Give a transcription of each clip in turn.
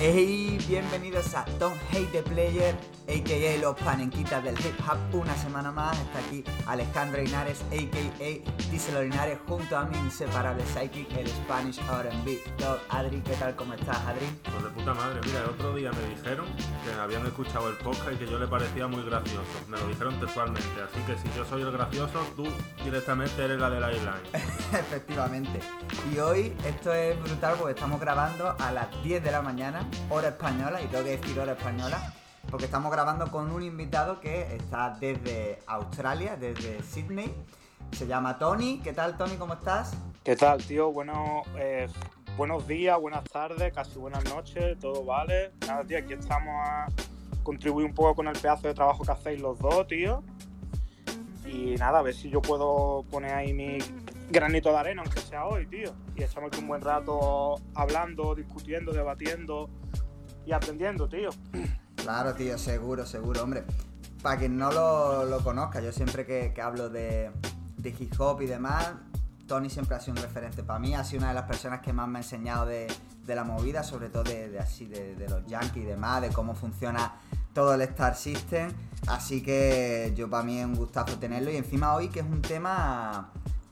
Hey, bienvenidos a Don't Hate the Player, a.k.a. los panenquitas del hip hop. Una semana más está aquí Alejandro Linares, a.k.a. Díselo Linares, junto a mi inseparable psychic, el Spanish R&B. Adri, ¿qué tal? ¿Cómo estás, Adri? Pues de puta madre, mira, el otro día me dijeron que habían escuchado el podcast y que yo le parecía muy gracioso. Me lo dijeron textualmente, así que si yo soy el gracioso, tú directamente eres la de la island. Efectivamente. Y hoy esto es brutal porque estamos grabando a las 10 de la mañana hora española, y tengo que decir hora española, porque estamos grabando con un invitado que está desde Australia, desde Sydney. Se llama Tony. ¿Qué tal, Tony? ¿Cómo estás? ¿Qué tal, tío? Bueno, eh, buenos días, buenas tardes, casi buenas noches, todo vale. Nada, tío, aquí estamos a contribuir un poco con el pedazo de trabajo que hacéis los dos, tío. Y nada, a ver si yo puedo poner ahí mi granito de arena, aunque sea hoy, tío. Y echamos aquí un buen rato hablando, discutiendo, debatiendo y aprendiendo, tío. Claro, tío, seguro, seguro, hombre. Para quien no lo, conozca, yo siempre que, hablo de, hip hop y demás, Tony siempre ha sido un referente para mí, ha sido una de las personas que más me ha enseñado de, la movida, sobre todo de, así, de, los Yankees y demás, de cómo funciona todo el Star System. Así que yo para mí es un gustazo tenerlo y encima hoy que es un tema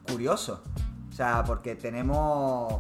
curioso. O sea, porque tenemos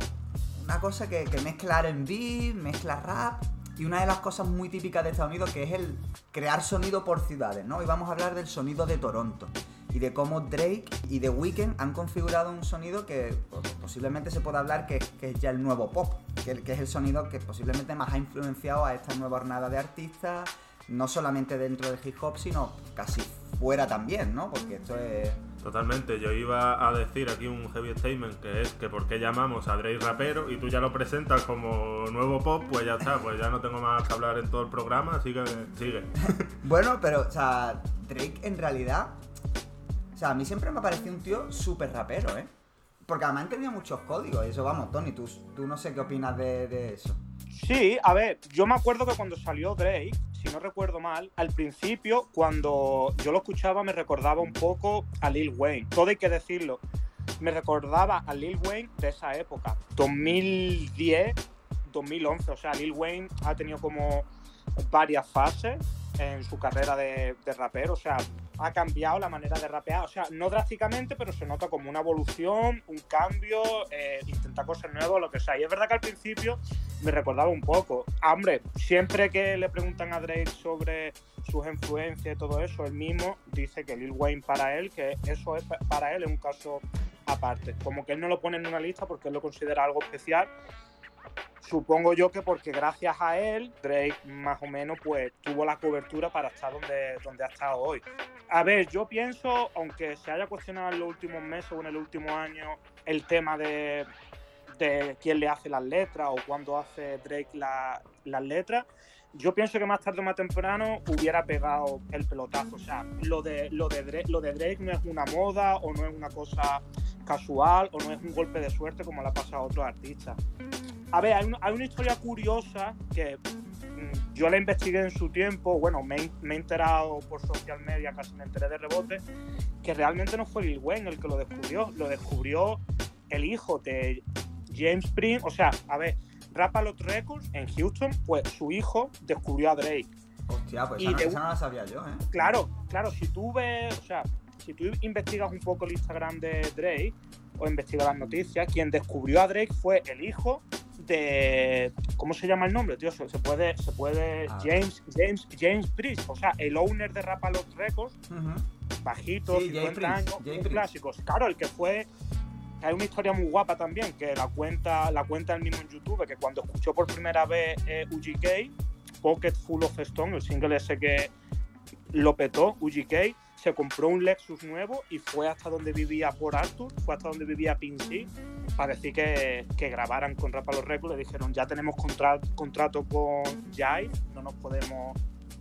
una cosa que, que mezcla R&B, mezcla rap y una de las cosas muy típicas de Estados Unidos que es el crear sonido por ciudades, ¿no? Y vamos a hablar del sonido de Toronto y de cómo Drake y The Weeknd han configurado un sonido que pues, posiblemente se pueda hablar que, es ya el nuevo pop, que, que, es el sonido que posiblemente más ha influenciado a esta nueva hornada de artistas, no solamente dentro del hip hop, sino casi fuera también, ¿no? Porque esto es Totalmente, yo iba a decir aquí un heavy statement que es que por qué llamamos a Drake rapero y tú ya lo presentas como nuevo pop, pues ya está, pues ya no tengo más que hablar en todo el programa, así que sigue. bueno, pero, o sea, Drake en realidad, o sea, a mí siempre me ha parecido un tío súper rapero, ¿eh? Porque además han tenido muchos códigos, y eso vamos, Tony, tú, tú no sé qué opinas de, de eso. Sí, a ver, yo me acuerdo que cuando salió Drake, si no recuerdo mal, al principio, cuando yo lo escuchaba, me recordaba un poco a Lil Wayne. Todo hay que decirlo. Me recordaba a Lil Wayne de esa época, 2010, 2011. O sea, Lil Wayne ha tenido como varias fases en su carrera de, rapero. O sea, ha cambiado la manera de rapear. O sea, no drásticamente, pero se nota como una evolución, un cambio, eh, intenta cosas nuevas, lo que sea. Y es verdad que al principio me recordaba un poco. Ah, hombre, siempre que le preguntan a Drake sobre sus influencias y todo eso, él mismo dice que Lil Wayne para él, que eso es para él es un caso aparte. Como que él no lo pone en una lista porque él lo considera algo especial supongo yo que porque gracias a él, Drake más o menos pues tuvo la cobertura para estar donde, donde ha estado hoy. A ver, yo pienso, aunque se haya cuestionado en los últimos meses o en el último año el tema de, de quién le hace las letras o cuándo hace Drake las letras, yo pienso que más tarde o más temprano hubiera pegado el pelotazo. O sea, lo de, lo de, Drake, lo de Drake no es una moda o no es una cosa casual o no es un golpe de suerte como le ha pasado a otros artistas. A ver, hay, una historia curiosa que mm, yo la investigué en su tiempo, bueno, me, he enterado por social media, casi me enteré de rebote, que realmente no fue Lil Wayne el que lo descubrió, lo descubrió el hijo de James Prince, o sea, a ver, Rapalot Records en Houston, pues su hijo descubrió a Drake. Hostia, pues esa, no, la sabía yo, ¿eh? Claro, claro, si tú ves, o sea, si tú investigas un poco el Instagram de Drake o investigas las noticias, quien descubrió a Drake fue el hijo de ¿cómo se llama el nombre, tío? Se, puede, se puede ah. James, James, James Priest, o sea, el owner de Rapalot Records, bajito, 50 años, clásicos. Claro, el que fue hay una historia muy guapa también que la cuenta la cuenta el mismo en YouTube que cuando escuchó por primera vez eh, UGK Pocket Full of Stone el single ese que lo petó UGK se compró un Lexus nuevo y fue hasta donde vivía por Arthur, fue hasta donde vivía Pincy, para decir que, que grabaran con Rapalo Records. Le dijeron, ya tenemos contrato con Jai, no nos podemos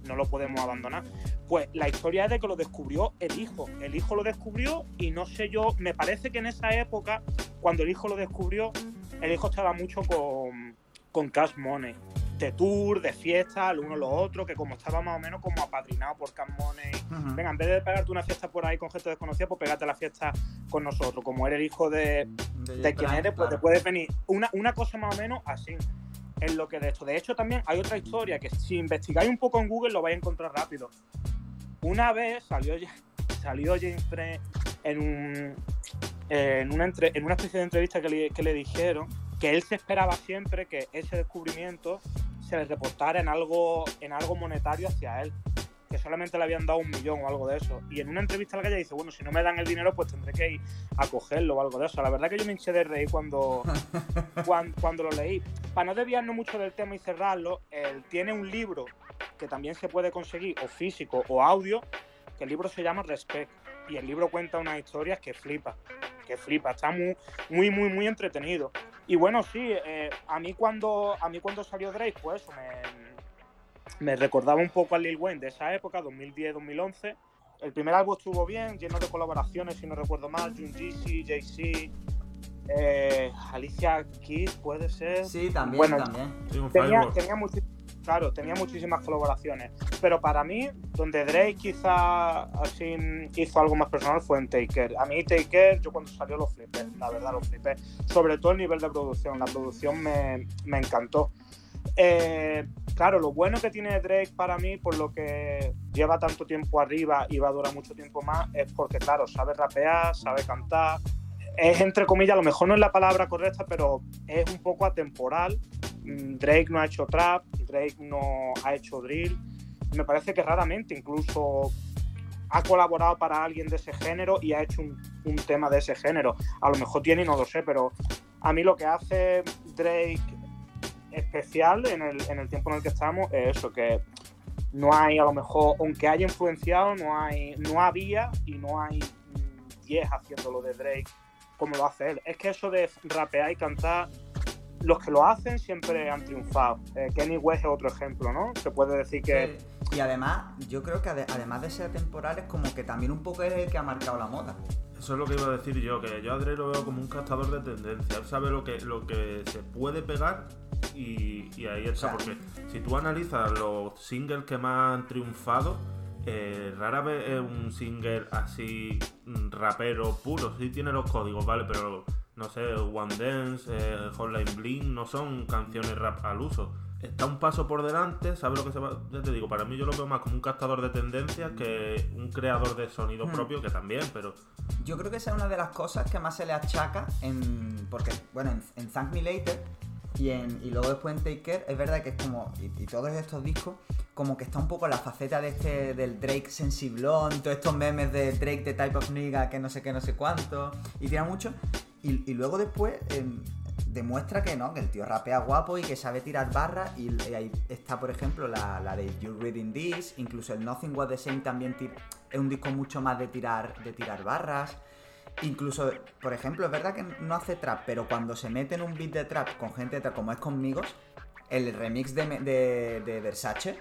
no lo podemos abandonar. Pues la historia es de que lo descubrió el hijo. El hijo lo descubrió y no sé yo, me parece que en esa época, cuando el hijo lo descubrió, el hijo estaba mucho con, con Cash Money de tour, de fiesta, lo uno lo otro, que como estaba más o menos como apadrinado por Cash Money. Venga, en vez de pegarte una fiesta por ahí con gente desconocida, pues pegate la fiesta con nosotros. Como eres hijo de, de, quien eres, pues te puedes venir. Una, una cosa más o menos así. en lo que de esto. De hecho, también hay otra historia que si investigáis un poco en Google lo vais a encontrar rápido. Una vez salió, salió James Frey en, un, en, una en una especie de entrevista que le, que le dijeron que él se esperaba siempre que ese descubrimiento se le reportara en algo, en algo monetario hacia él que solamente le habían dado un millón o algo de eso. Y en una entrevista al que ella dice, bueno, si no me dan el dinero, pues tendré que ir a cogerlo o algo de eso. La verdad que yo me hinché de reír cuando, cuando, lo leí. Para no desviarnos mucho del tema y cerrarlo, él tiene un libro que también se puede conseguir, o físico o audio, que el libro se llama Respect. Y el libro cuenta unas historias que flipa, que flipa, está muy, muy, muy, muy entretenido. Y bueno, sí, eh, a mí cuando a mí cuando salió Drake, pues me, me recordaba un poco a Lil Wayne de esa época, 2010-2011. El primer álbum estuvo bien, lleno de colaboraciones, si no recuerdo mal, Jun Jay-Z, eh, Alicia Keys, puede ser. Sí, también, bueno, también. tenía, claro, tenía muchísimas colaboraciones. Pero para mí, donde Drake quizá así hizo algo más personal fue en Taker. A mí Taker, yo cuando salió lo flipé, la verdad lo flipé. Sobre todo el nivel de producción, la producción me, me encantó. Eh, claro, lo bueno que tiene Drake para mí, por lo que lleva tanto tiempo arriba y va a durar mucho tiempo más, es porque, claro, sabe rapear, sabe cantar. Es entre comillas, a lo mejor no es la palabra correcta, pero es un poco atemporal. Mm, Drake no ha hecho trap, Drake no ha hecho drill. Me parece que raramente incluso ha colaborado para alguien de ese género y ha hecho un, tema de ese género. A lo mejor tiene y no lo sé, pero a mí lo que hace Drake especial en el, en el tiempo en el que estamos es eso, que no hay a lo mejor, aunque haya influenciado, no hay, no había y no hay 10 haciéndolo de Drake como lo hace él. Es que eso de rapear y cantar, los que lo hacen siempre han triunfado. Eh, Kenny West es otro ejemplo, ¿no? Se puede decir que... Y además, yo creo que además de ser temporal, es como que también un poco es el que ha marcado la moda. Eso es lo que iba a decir yo, que yo a Drake lo veo como un captador de tendencia. Él sabe lo que, lo que se puede pegar y, ahí está, porque si tú analizas los singles que más han triunfado, eh, rara vez es un single así mm, rapero puro, sí tiene los códigos, ¿vale? Pero no sé, One Dance, eh, Hotline Bling, no son canciones rap al uso. Está un paso por delante, sabe lo que se va. Ya te digo, para mí yo lo veo más como un captador de tendencias que un creador de sonido hmm. propio, que también, pero. Yo creo que esa es una de las cosas que más se le achaca en. Porque, bueno, en, en Thank Me Later y, luego después en Take Care, es verdad que es como, y, todos estos discos, como que está un poco la faceta de este, del Drake sensiblón, todos estos memes de Drake de Type of Nigga, que no sé qué, no sé cuánto, y tira mucho. Y, luego después em, demuestra que no, que el tío rapea guapo y que sabe tirar barras. Y, ahí está, por ejemplo, la, la, de You Reading This, incluso el Nothing Was the Same también es un disco mucho más de tirar, de tirar barras. Incluso, por ejemplo, es verdad que no hace trap, pero cuando se mete en un beat de trap con gente de trap como es conmigo, el remix de, de, Versace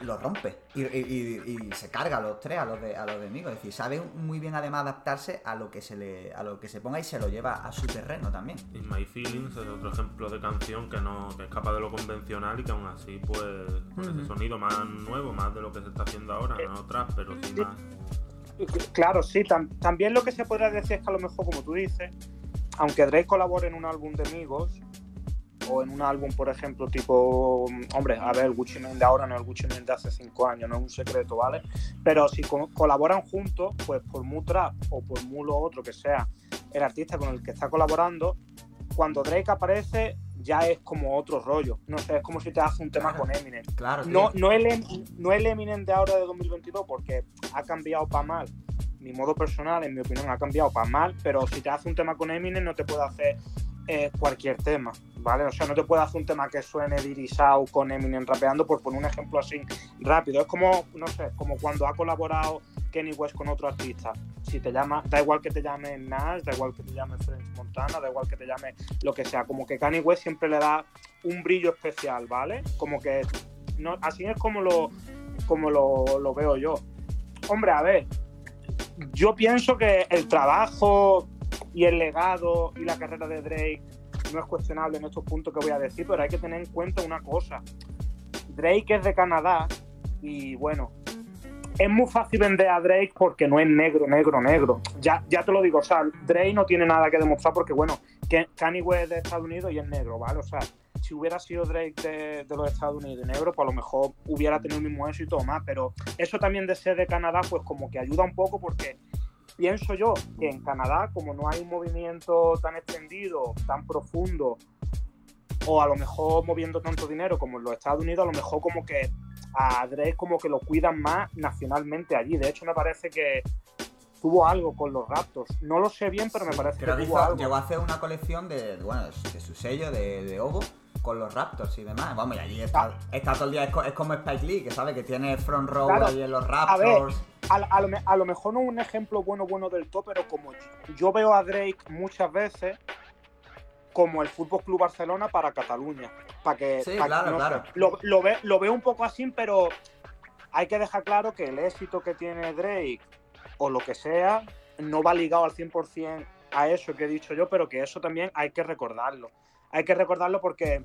lo rompe y, se carga a los tres, a los de a los enemigos. Es decir, sabe muy bien además adaptarse a lo que se le a lo que se ponga y se lo lleva a su terreno también. Y My Feelings es otro ejemplo de canción que no que escapa de lo convencional y que aún así pues con ese sonido más nuevo, más de lo que se está haciendo ahora, no trap, pero sin más Claro, sí, también lo que se podría decir es que a lo mejor, como tú dices, aunque Drake colabore en un álbum de amigos, o en un álbum, por ejemplo, tipo, hombre, a ver, el Gucci Mane de ahora no es el Gucci Mane de hace cinco años, no es un secreto, ¿vale? Pero si colaboran juntos, pues por mu trap o por mu lo otro que sea el artista con el que está colaborando, cuando Drake aparece, ya es como otro rollo. No sé, es como si te hace un tema con Eminem. Claro. No, no, el, no el Eminem de ahora de 2022, porque ha cambiado para mal. Mi modo personal, en mi opinión, ha cambiado para mal, pero si te hace un tema con Eminem, no te puede hacer cualquier tema, ¿vale? O sea, no te puede hacer un tema que suene dirisado con Eminem rapeando, por poner un ejemplo así rápido. Es como, no sé, como cuando ha colaborado Kenny West con otro artista. Si te llama, da igual que te llame Nash, da igual que te llame French Montana, da igual que te llame lo que sea. Como que Kanye West siempre le da un brillo especial, ¿vale? Como que no, así es como lo, como lo, veo yo. Hombre, a ver, yo pienso que el trabajo y el legado y la carrera de Drake no es cuestionable en estos puntos que voy a decir, pero hay que tener en cuenta una cosa. Drake es de Canadá y bueno, es muy fácil vender a Drake porque no es negro, negro, negro. Ya, ya te lo digo, o sea, Drake no tiene nada que demostrar porque, bueno, Kanye West es de Estados Unidos y es negro, ¿vale? O sea, si hubiera sido Drake de, los Estados Unidos de negro, pues a lo mejor hubiera tenido el mismo éxito o más, pero eso también de ser de Canadá, pues como que ayuda un poco porque pienso yo que en Canadá, como no hay un movimiento tan extendido, tan profundo, o a lo mejor moviendo tanto dinero como en los Estados Unidos, a lo mejor como que a Drake como que lo cuidan más nacionalmente allí. De hecho, me parece que tuvo algo con los Raptors. No lo sé bien, pero me parece que tuvo algo. Llegó a hacer una colección de, bueno, de su sello, de, de Ovo, con los Raptors y demás. Vamos, y allí está, está todo el día, es, como Spike Lee, que sabe que tiene front row ahí en los Raptors. A, a, lo, a, lo, mejor no es un ejemplo bueno, bueno del todo, pero como yo veo a Drake muchas veces como el Fútbol Club Barcelona para Cataluña. Para que, sí, claro, claro. lo, lo, ve, lo veo un poco así, pero hay que dejar claro que el éxito que tiene Drake o lo que sea no va ligado al 100% a eso que he dicho yo, pero que eso también hay que recordarlo. Hay que recordarlo porque,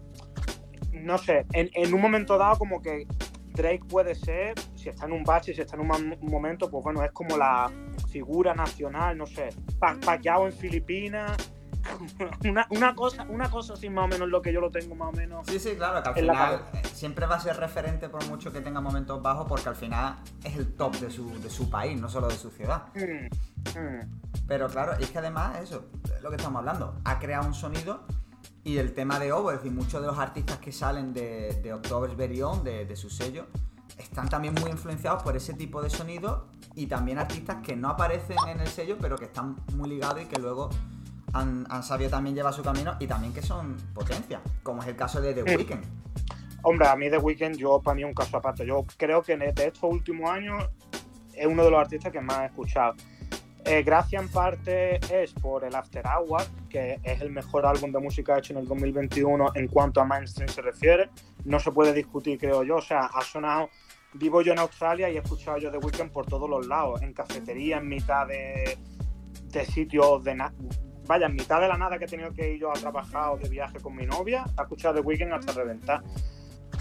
no sé, en, en un momento dado como que Drake puede ser, si está en un bache, si está en un momento, pues bueno, es como la figura nacional, no sé, Pacquiao en Filipinas, una, una, cosa, una cosa así más o menos lo que yo lo tengo más o menos. Sí, sí, claro, que al final siempre va a ser referente por mucho que tenga momentos bajos, porque al final es el top de su, de su país, no solo de su ciudad. Mm, mm. Pero claro, es que además eso, es lo que estamos hablando, ha creado un sonido y el tema de Ovo, es decir, muchos de los artistas que salen de, de October's Very de, de su sello, están también muy influenciados por ese tipo de sonido y también artistas que no aparecen en el sello, pero que están muy ligados y que luego han, sabido también llevar su camino y también que son potencia, como es el caso de The Weeknd. Hombre, a mí The Weeknd, yo para mí un caso aparte. Yo creo que de estos últimos años es uno de los artistas que más he escuchado. Eh, gracias en parte es por el After Hour, que es el mejor álbum de música hecho en el 2021 en cuanto a mainstream se refiere. No se puede discutir, creo yo. O sea, ha sonado. Vivo yo en Australia y he escuchado yo The Weeknd por todos los lados, en cafetería, en mitad de, de sitios de, vaya, en mitad de la nada que he tenido que ir yo a trabajar o de viaje con mi novia, a escuchar The Weeknd hasta reventar.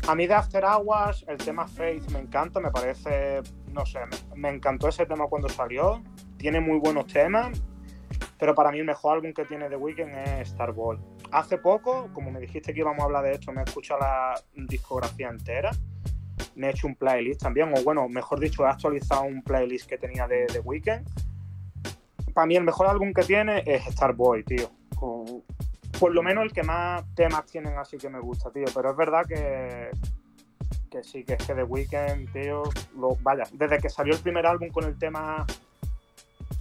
A mí de After Hours, el tema Faith me encanta, me parece, no sé, me, encantó ese tema cuando salió. Tiene muy buenos temas, pero para mí el mejor álbum que tiene The Weeknd es Starboy. Hace poco, como me dijiste que íbamos a hablar de esto, me he escuchado la discografía entera. Me he hecho un playlist también, o bueno, mejor dicho, he actualizado un playlist que tenía de The Weeknd para mí el mejor álbum que tiene es Starboy, tío. por lo menos el que más temas tienen así que me gusta, tío. Pero es verdad que, que sí, que es que The Weeknd, tío, lo, vaya, desde que salió el primer álbum con el tema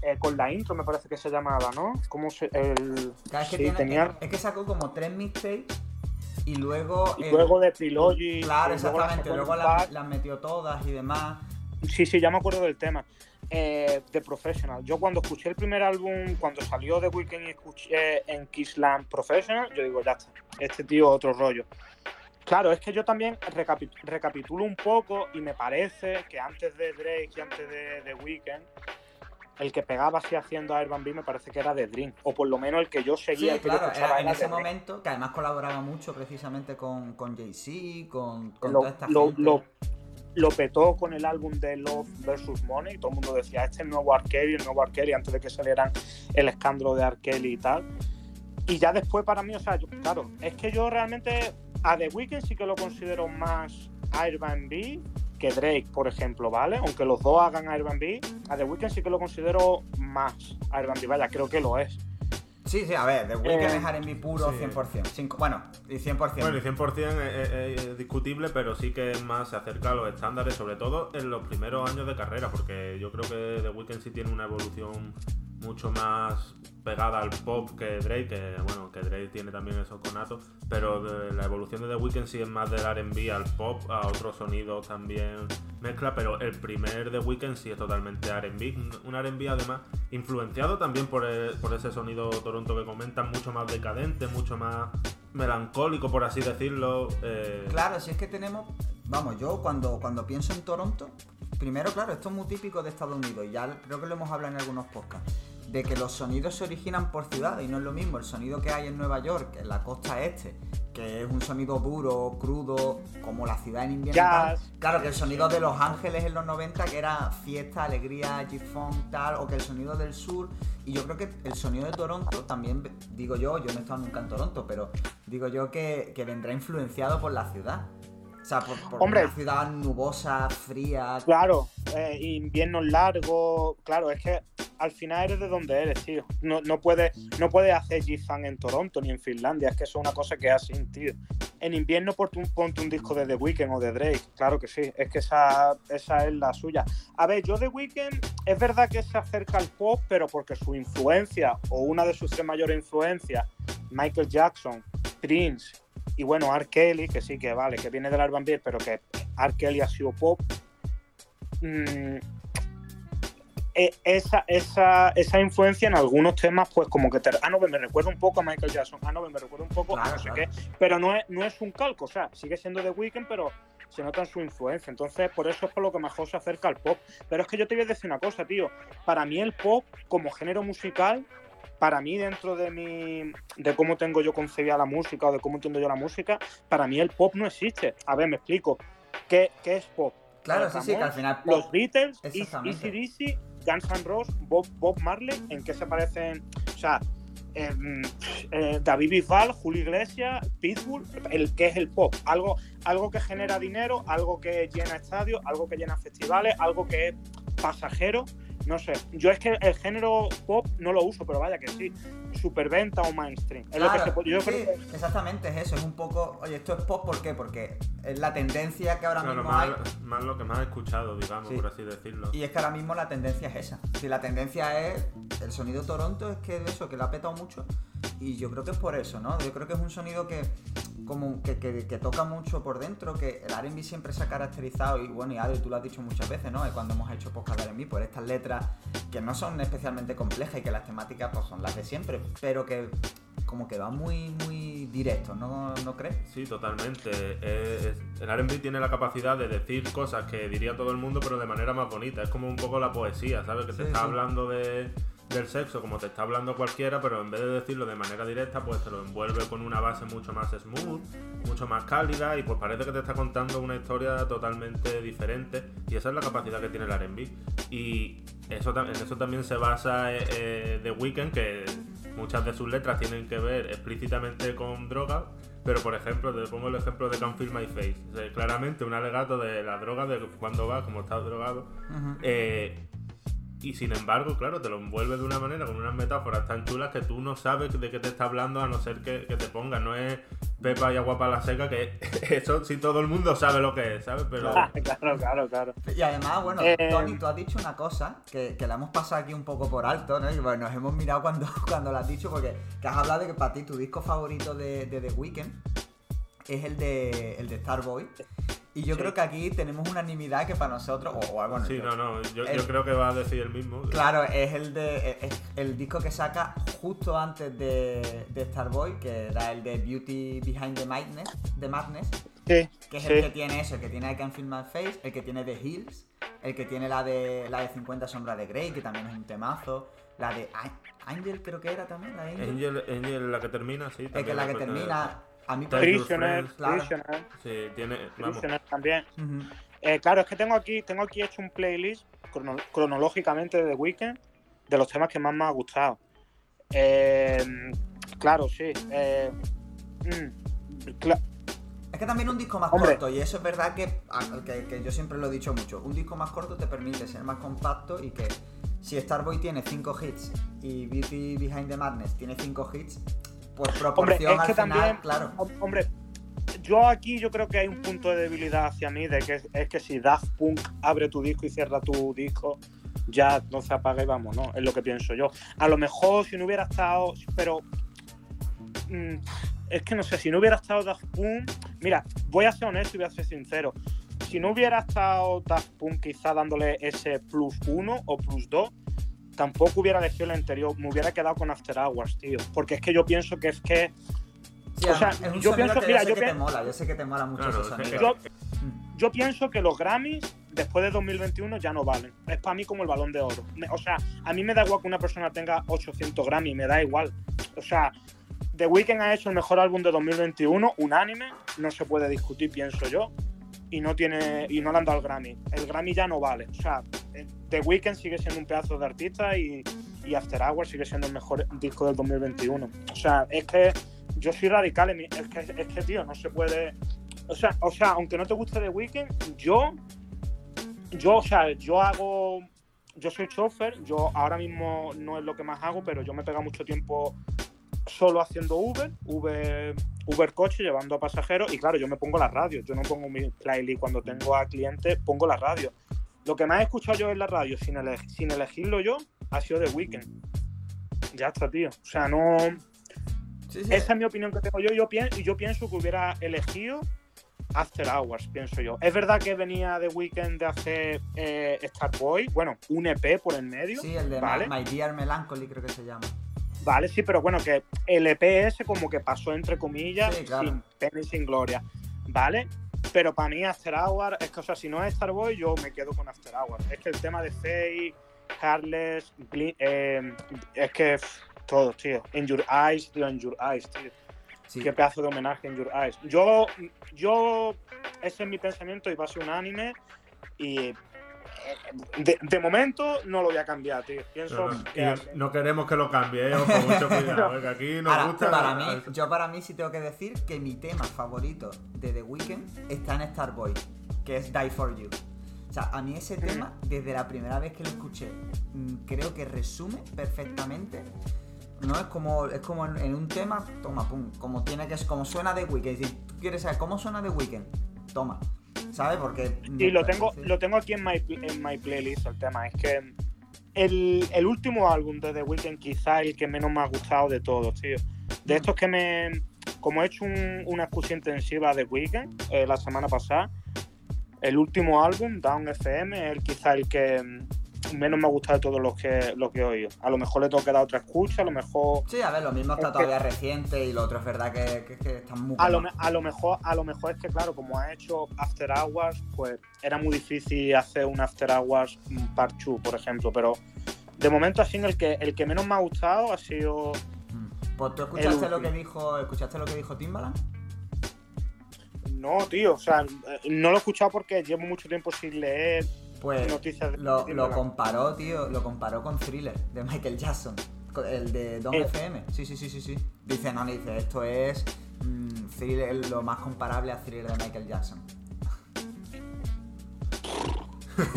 eh, con la intro me parece que se llamaba, ¿no? ¿Cómo se, el, es, que tenía... es que sacó como tres mixtapes y luego... Y luego de Trilogy. Claro, exactamente. Luego, las metió todas y demás. Sí, sí, ya me acuerdo del tema. Eh, The Professional. Yo cuando escuché el primer álbum, cuando salió The Weeknd y escuché en Kissland Professional, yo digo, ya está, este tío otro rollo. Claro, es que yo también recapitulo un poco y me parece que antes de Drake y antes de The Weeknd, el que pegaba así haciendo Airbnb me parece que era The Dream, o por lo menos el que yo seguía. Sí, claro, en ese momento, que además colaboraba mucho precisamente con, con Jay-Z, con, con toda esta gente lo petó con el álbum de Love vs. Money. Todo el mundo decía, este es el nuevo Arkeli, el nuevo Arkeli, antes de que salieran el escándalo de Arkeli y tal. Y ya después para mí, o sea, claro, es que yo realmente a The Weeknd sí que lo considero más Airbnb que Drake, por ejemplo, ¿vale? Aunque los dos hagan Airbnb, a The Weeknd sí que lo considero más Airbnb, vaya, creo que lo es. Sí, sí, a ver, The Weeknd eh, es R&B puro 100%. bueno, y 100%. Bueno, y 100% es, discutible, pero sí que es más, se acerca a los estándares, sobre todo en los primeros años de carrera, porque yo creo que The Weeknd sí tiene una evolución mucho más pegada al pop que Drake, que bueno, que Drake tiene también esos conatos, pero la evolución de The Weeknd sí es más del R&B al pop, a otros sonidos también mezcla, pero el primer The Weeknd sí es totalmente R&B, un R&B además influenciado también por, por ese sonido Toronto que comentan, mucho más decadente, mucho más melancólico, por así decirlo. Eh. Claro, si es que tenemos, vamos, yo cuando, cuando pienso en Toronto, primero, claro, esto es muy típico de Estados Unidos, ya creo que lo hemos hablado en algunos podcasts de que los sonidos se originan por ciudades y no es lo mismo el sonido que hay en Nueva York, en la costa este, que es un sonido duro, crudo, como la ciudad en invierno. Claro, que el sonido de Los Ángeles en los 90, que era fiesta, alegría, G-Funk, tal, o que el sonido del sur. Y yo creo que el sonido de Toronto también, digo yo, yo no he estado nunca en Toronto, pero digo yo que, que vendrá influenciado por la ciudad. O sea, por, por Hombre. una ciudad nubosa, fría. Claro, eh, inviernos largos, claro, es que al final eres de donde eres, tío. No, no puedes no puedes hacer G-Fan en Toronto ni en Finlandia, es que eso es una cosa que es así, tío. En invierno ponte un, ponte un disco de The Weeknd o de Drake, claro que sí, es que esa, esa es la suya. A ver, yo The Weeknd es verdad que se acerca al pop, pero porque su influencia, o una de sus tres mayores influencias, Michael Jackson, Prince y bueno, R. Kelly, que sí que vale, que viene del R&B, pero que R. Kelly ha sido pop. Mm, e- esa, esa, esa influencia en algunos temas, pues como que te, ah, no, me recuerda un poco a Michael Jackson, ah, no, me recuerda un poco a no sé claro. qué, pero no es, no es un calco, o sea, sigue siendo The Weeknd, pero se nota en su influencia, entonces por eso es por lo que mejor se acerca al pop. Pero es que yo te voy a decir una cosa, tío, para mí el pop como género musical, para mí dentro de mi, de cómo tengo yo concebida la música o de cómo entiendo yo la música, para mí el pop no existe. A ver, me explico. ¿Qué, qué es pop? Claro, sí, Los sí, que al final Los pop- Beatles, Exactamente. Easy Guns N' Roses, Bob, Bob Marley, ¿en qué se parecen? O sea, em, eh, David Bisbal, Julio Iglesias, Pitbull, el que es el pop, algo, algo que genera dinero, algo que llena estadios, algo que llena festivales, algo que es pasajero. No sé, yo es que el género pop no lo uso, pero vaya que sí, superventa o mainstream. Es lo que Claro, se puede- yo sí, creo que- exactamente es eso, es un poco, oye, esto es pop, ¿por qué? Porque es la tendencia que ahora Claro, mismo más, hay. más lo que más he escuchado, digamos, Sí. por así decirlo. Y es que ahora mismo la tendencia es esa. Si la tendencia es el sonido Toronto, es que eso, que lo ha petado mucho. Y yo creo que es por eso, ¿no? Yo creo que es un sonido que como que, que- que toca mucho por dentro, que el R&B siempre se ha caracterizado, y bueno, y Adri, tú lo has dicho muchas veces, ¿no? Cuando hemos hecho podcast de R&B, por estas letras que no son especialmente complejas y que las temáticas pues, son las de siempre, pero que como que van muy, muy directos, ¿no, ¿no crees? Sí, totalmente. El RB tiene la capacidad de decir cosas que diría todo el mundo, pero de manera más bonita. Es como un poco la poesía, ¿sabes? Que te Sí, está sí. hablando de, del sexo como te está hablando cualquiera, pero en vez de decirlo de manera directa, pues te lo envuelve con una base mucho más smooth, mucho más cálida, y pues parece que te está contando una historia totalmente diferente. Y esa es la capacidad que tiene el RB. Y eso, en eso también se basa eh, eh, The Weeknd, que muchas de sus letras tienen que ver explícitamente con drogas. Pero por ejemplo, te pongo el ejemplo de Can't Feel My Face. O sea, claramente un alegato de la droga, de cuando va, como está drogado. Eh, y sin embargo, claro, te lo envuelve de una manera, con unas metáforas tan chulas que tú no sabes de qué te está hablando a no ser que, que te ponga. No es Pepa y agua para la seca, que eso sí todo el mundo sabe lo que es, ¿sabes? Pero claro, claro, claro. Y además, bueno, Eh, Tony, tú has dicho una cosa que, que la hemos pasado aquí un poco por alto, ¿no? Y bueno, nos hemos mirado cuando, cuando la has dicho, porque que has hablado de que para ti tu disco favorito de, de The Weeknd es el de, el de Starboy. Y yo Sí. creo que aquí tenemos unanimidad que para nosotros, o, o bueno, sí, yo- no, no, yo, el- yo creo que va a decir el mismo. Claro, es el de es el disco que saca justo antes de, de Starboy, que era el de Beauty Behind the Madness, the Madness Sí, que es sí. el que tiene eso, el que tiene I Can Feel My Face, el que tiene The Hills, el que tiene la de la de 50 sombras de Grey, que también es un temazo, la de An- Angel creo que era también, la de Angel, Angel, Angel, la que termina, sí. el que la que termina, a mí Prisoner. Prisoner, Sí, tiene. Vamos. Prisoner también. Eh, claro, es que tengo aquí, tengo aquí hecho un playlist crono- cronológicamente de The Weeknd de los temas que más me ha gustado. Eh, claro, sí. eh, mm, Es que también un disco más Hombre. corto, y eso es verdad que, que, que yo siempre lo he dicho mucho, un disco más corto te permite ser más compacto y que si Starboy tiene 5 hits y Beauty Behind the Madness tiene 5 hits, por Hombre, proporción es al que final, también, claro. hom- hombre, yo aquí yo creo que hay un punto de debilidad hacia mí, de que es, es que si Daft Punk abre tu disco y cierra tu disco, ya no se apaga y vamos, ¿no? Es lo que pienso yo. A lo mejor si no hubiera estado, pero mm, es que no sé, si no hubiera estado Daft Punk, mira, voy a ser honesto y voy a ser sincero. Si no hubiera estado Daft Punk quizá dándole ese plus uno o plus dos, tampoco hubiera elegido el anterior, me hubiera quedado con After Hours, tío. Porque es que yo pienso que es que Sí, o sea, además, es un yo pienso- que mira, yo sé yo que te mola, yo sé que te mola mucho Claro, que- sonido. yo, yo pienso que los Grammys después de 2021 ya no valen. Es para mí como el balón de oro. o sea, a mí me da igual que una persona tenga 800 Grammy, me da igual. O sea, The Weeknd ha hecho el mejor álbum de 2021, unánime, no se puede discutir, pienso yo, y no tiene y no le han dado el Grammy. El Grammy ya no vale. O sea, The Weeknd sigue siendo un pedazo de artista y, After Hours sigue siendo el mejor disco del 2021. O sea, es que yo soy radical, en es que, es que tío, no se puede o sea, o sea, aunque no te guste The Weeknd, yo, yo, o sea, yo hago, yo soy chofer, yo ahora mismo no es lo que más hago, pero yo me pega mucho tiempo solo haciendo Uber, Uber, Uber coche, llevando a pasajeros, y claro, yo me pongo la radio, yo no pongo mi playlist cuando tengo a clientes, pongo la radio. Lo que más he escuchado yo en la radio, sin, sin elegirlo yo, ha sido The Weeknd. Ya está, tío. O sea, no... Esa es mi opinión que tengo yo. Yo, pienso, yo pienso que hubiera elegido After Hours, pienso yo. Es verdad que venía de Weekend de hacer eh, Starboy, bueno, un EP por el medio. Sí, el de My Dear Melancholy creo que se llama. Vale, sí, pero bueno, que el EP ese como que pasó entre comillas, sin pena y sin gloria. ¿Vale? Pero para mí After Hours, es que, o sea, si no es Starboy, yo me quedo con After Hours. Es que el tema de Faye, Carles, eh, es que todo, tío. In Your Eyes, tío, In Your Eyes, tío. Qué pedazo de homenaje en Your Eyes. Yo, yo, ese es mi pensamiento y va a ser un anime y de, momento no lo voy a cambiar, tío. Pienso no, queremos que lo cambie, ¿eh? mucho cuidado, ¿eh? aquí nos gusta. Para mí, yo para mí sí tengo que decir que mi tema favorito de The Weeknd está en Starboy, que es Die For You. O sea, a mí ese tema, desde la primera vez que lo escuché, mm, creo que resume perfectamente no es como es como en, un tema, toma, pum, como tiene que como suena de Weekend. Si tú quieres saber cómo suena de Weekend, toma. ¿Sabes? Porque. Sí, lo tengo, lo tengo aquí en my, en my playlist el tema. Es que el, último álbum de The Weeknd, quizá el que menos me ha gustado de todos, tío. De estos que me. Como he hecho una excusa intensiva de Weekend eh, la semana pasada, el último álbum, Down FM, es quizá el que menos me ha gustado de todos los que, lo que he oído. A lo mejor le tengo que dar otra escucha, a lo mejor. Sí, a ver, lo mismo está todavía reciente y lo otro es verdad que, que, están muy. A lo, a lo, mejor, a lo mejor es que, claro, como ha hecho After Hours, pues era muy difícil hacer un After Hours Part 2, por ejemplo. Pero de momento, así, el que, el que menos me ha gustado ha sido. Mm. Pues tú escuchaste lo que dijo. ¿Escuchaste lo que dijo Timbaland? No, tío, o sea, no lo he escuchado porque llevo mucho tiempo sin leer pues lo, comparó, tío, lo comparó con Thriller de Michael Jackson, el de Don FM. Sí, sí, sí, sí, sí. Dice, no, dice, esto es mm, Thriller, lo más comparable a Thriller de Michael Jackson.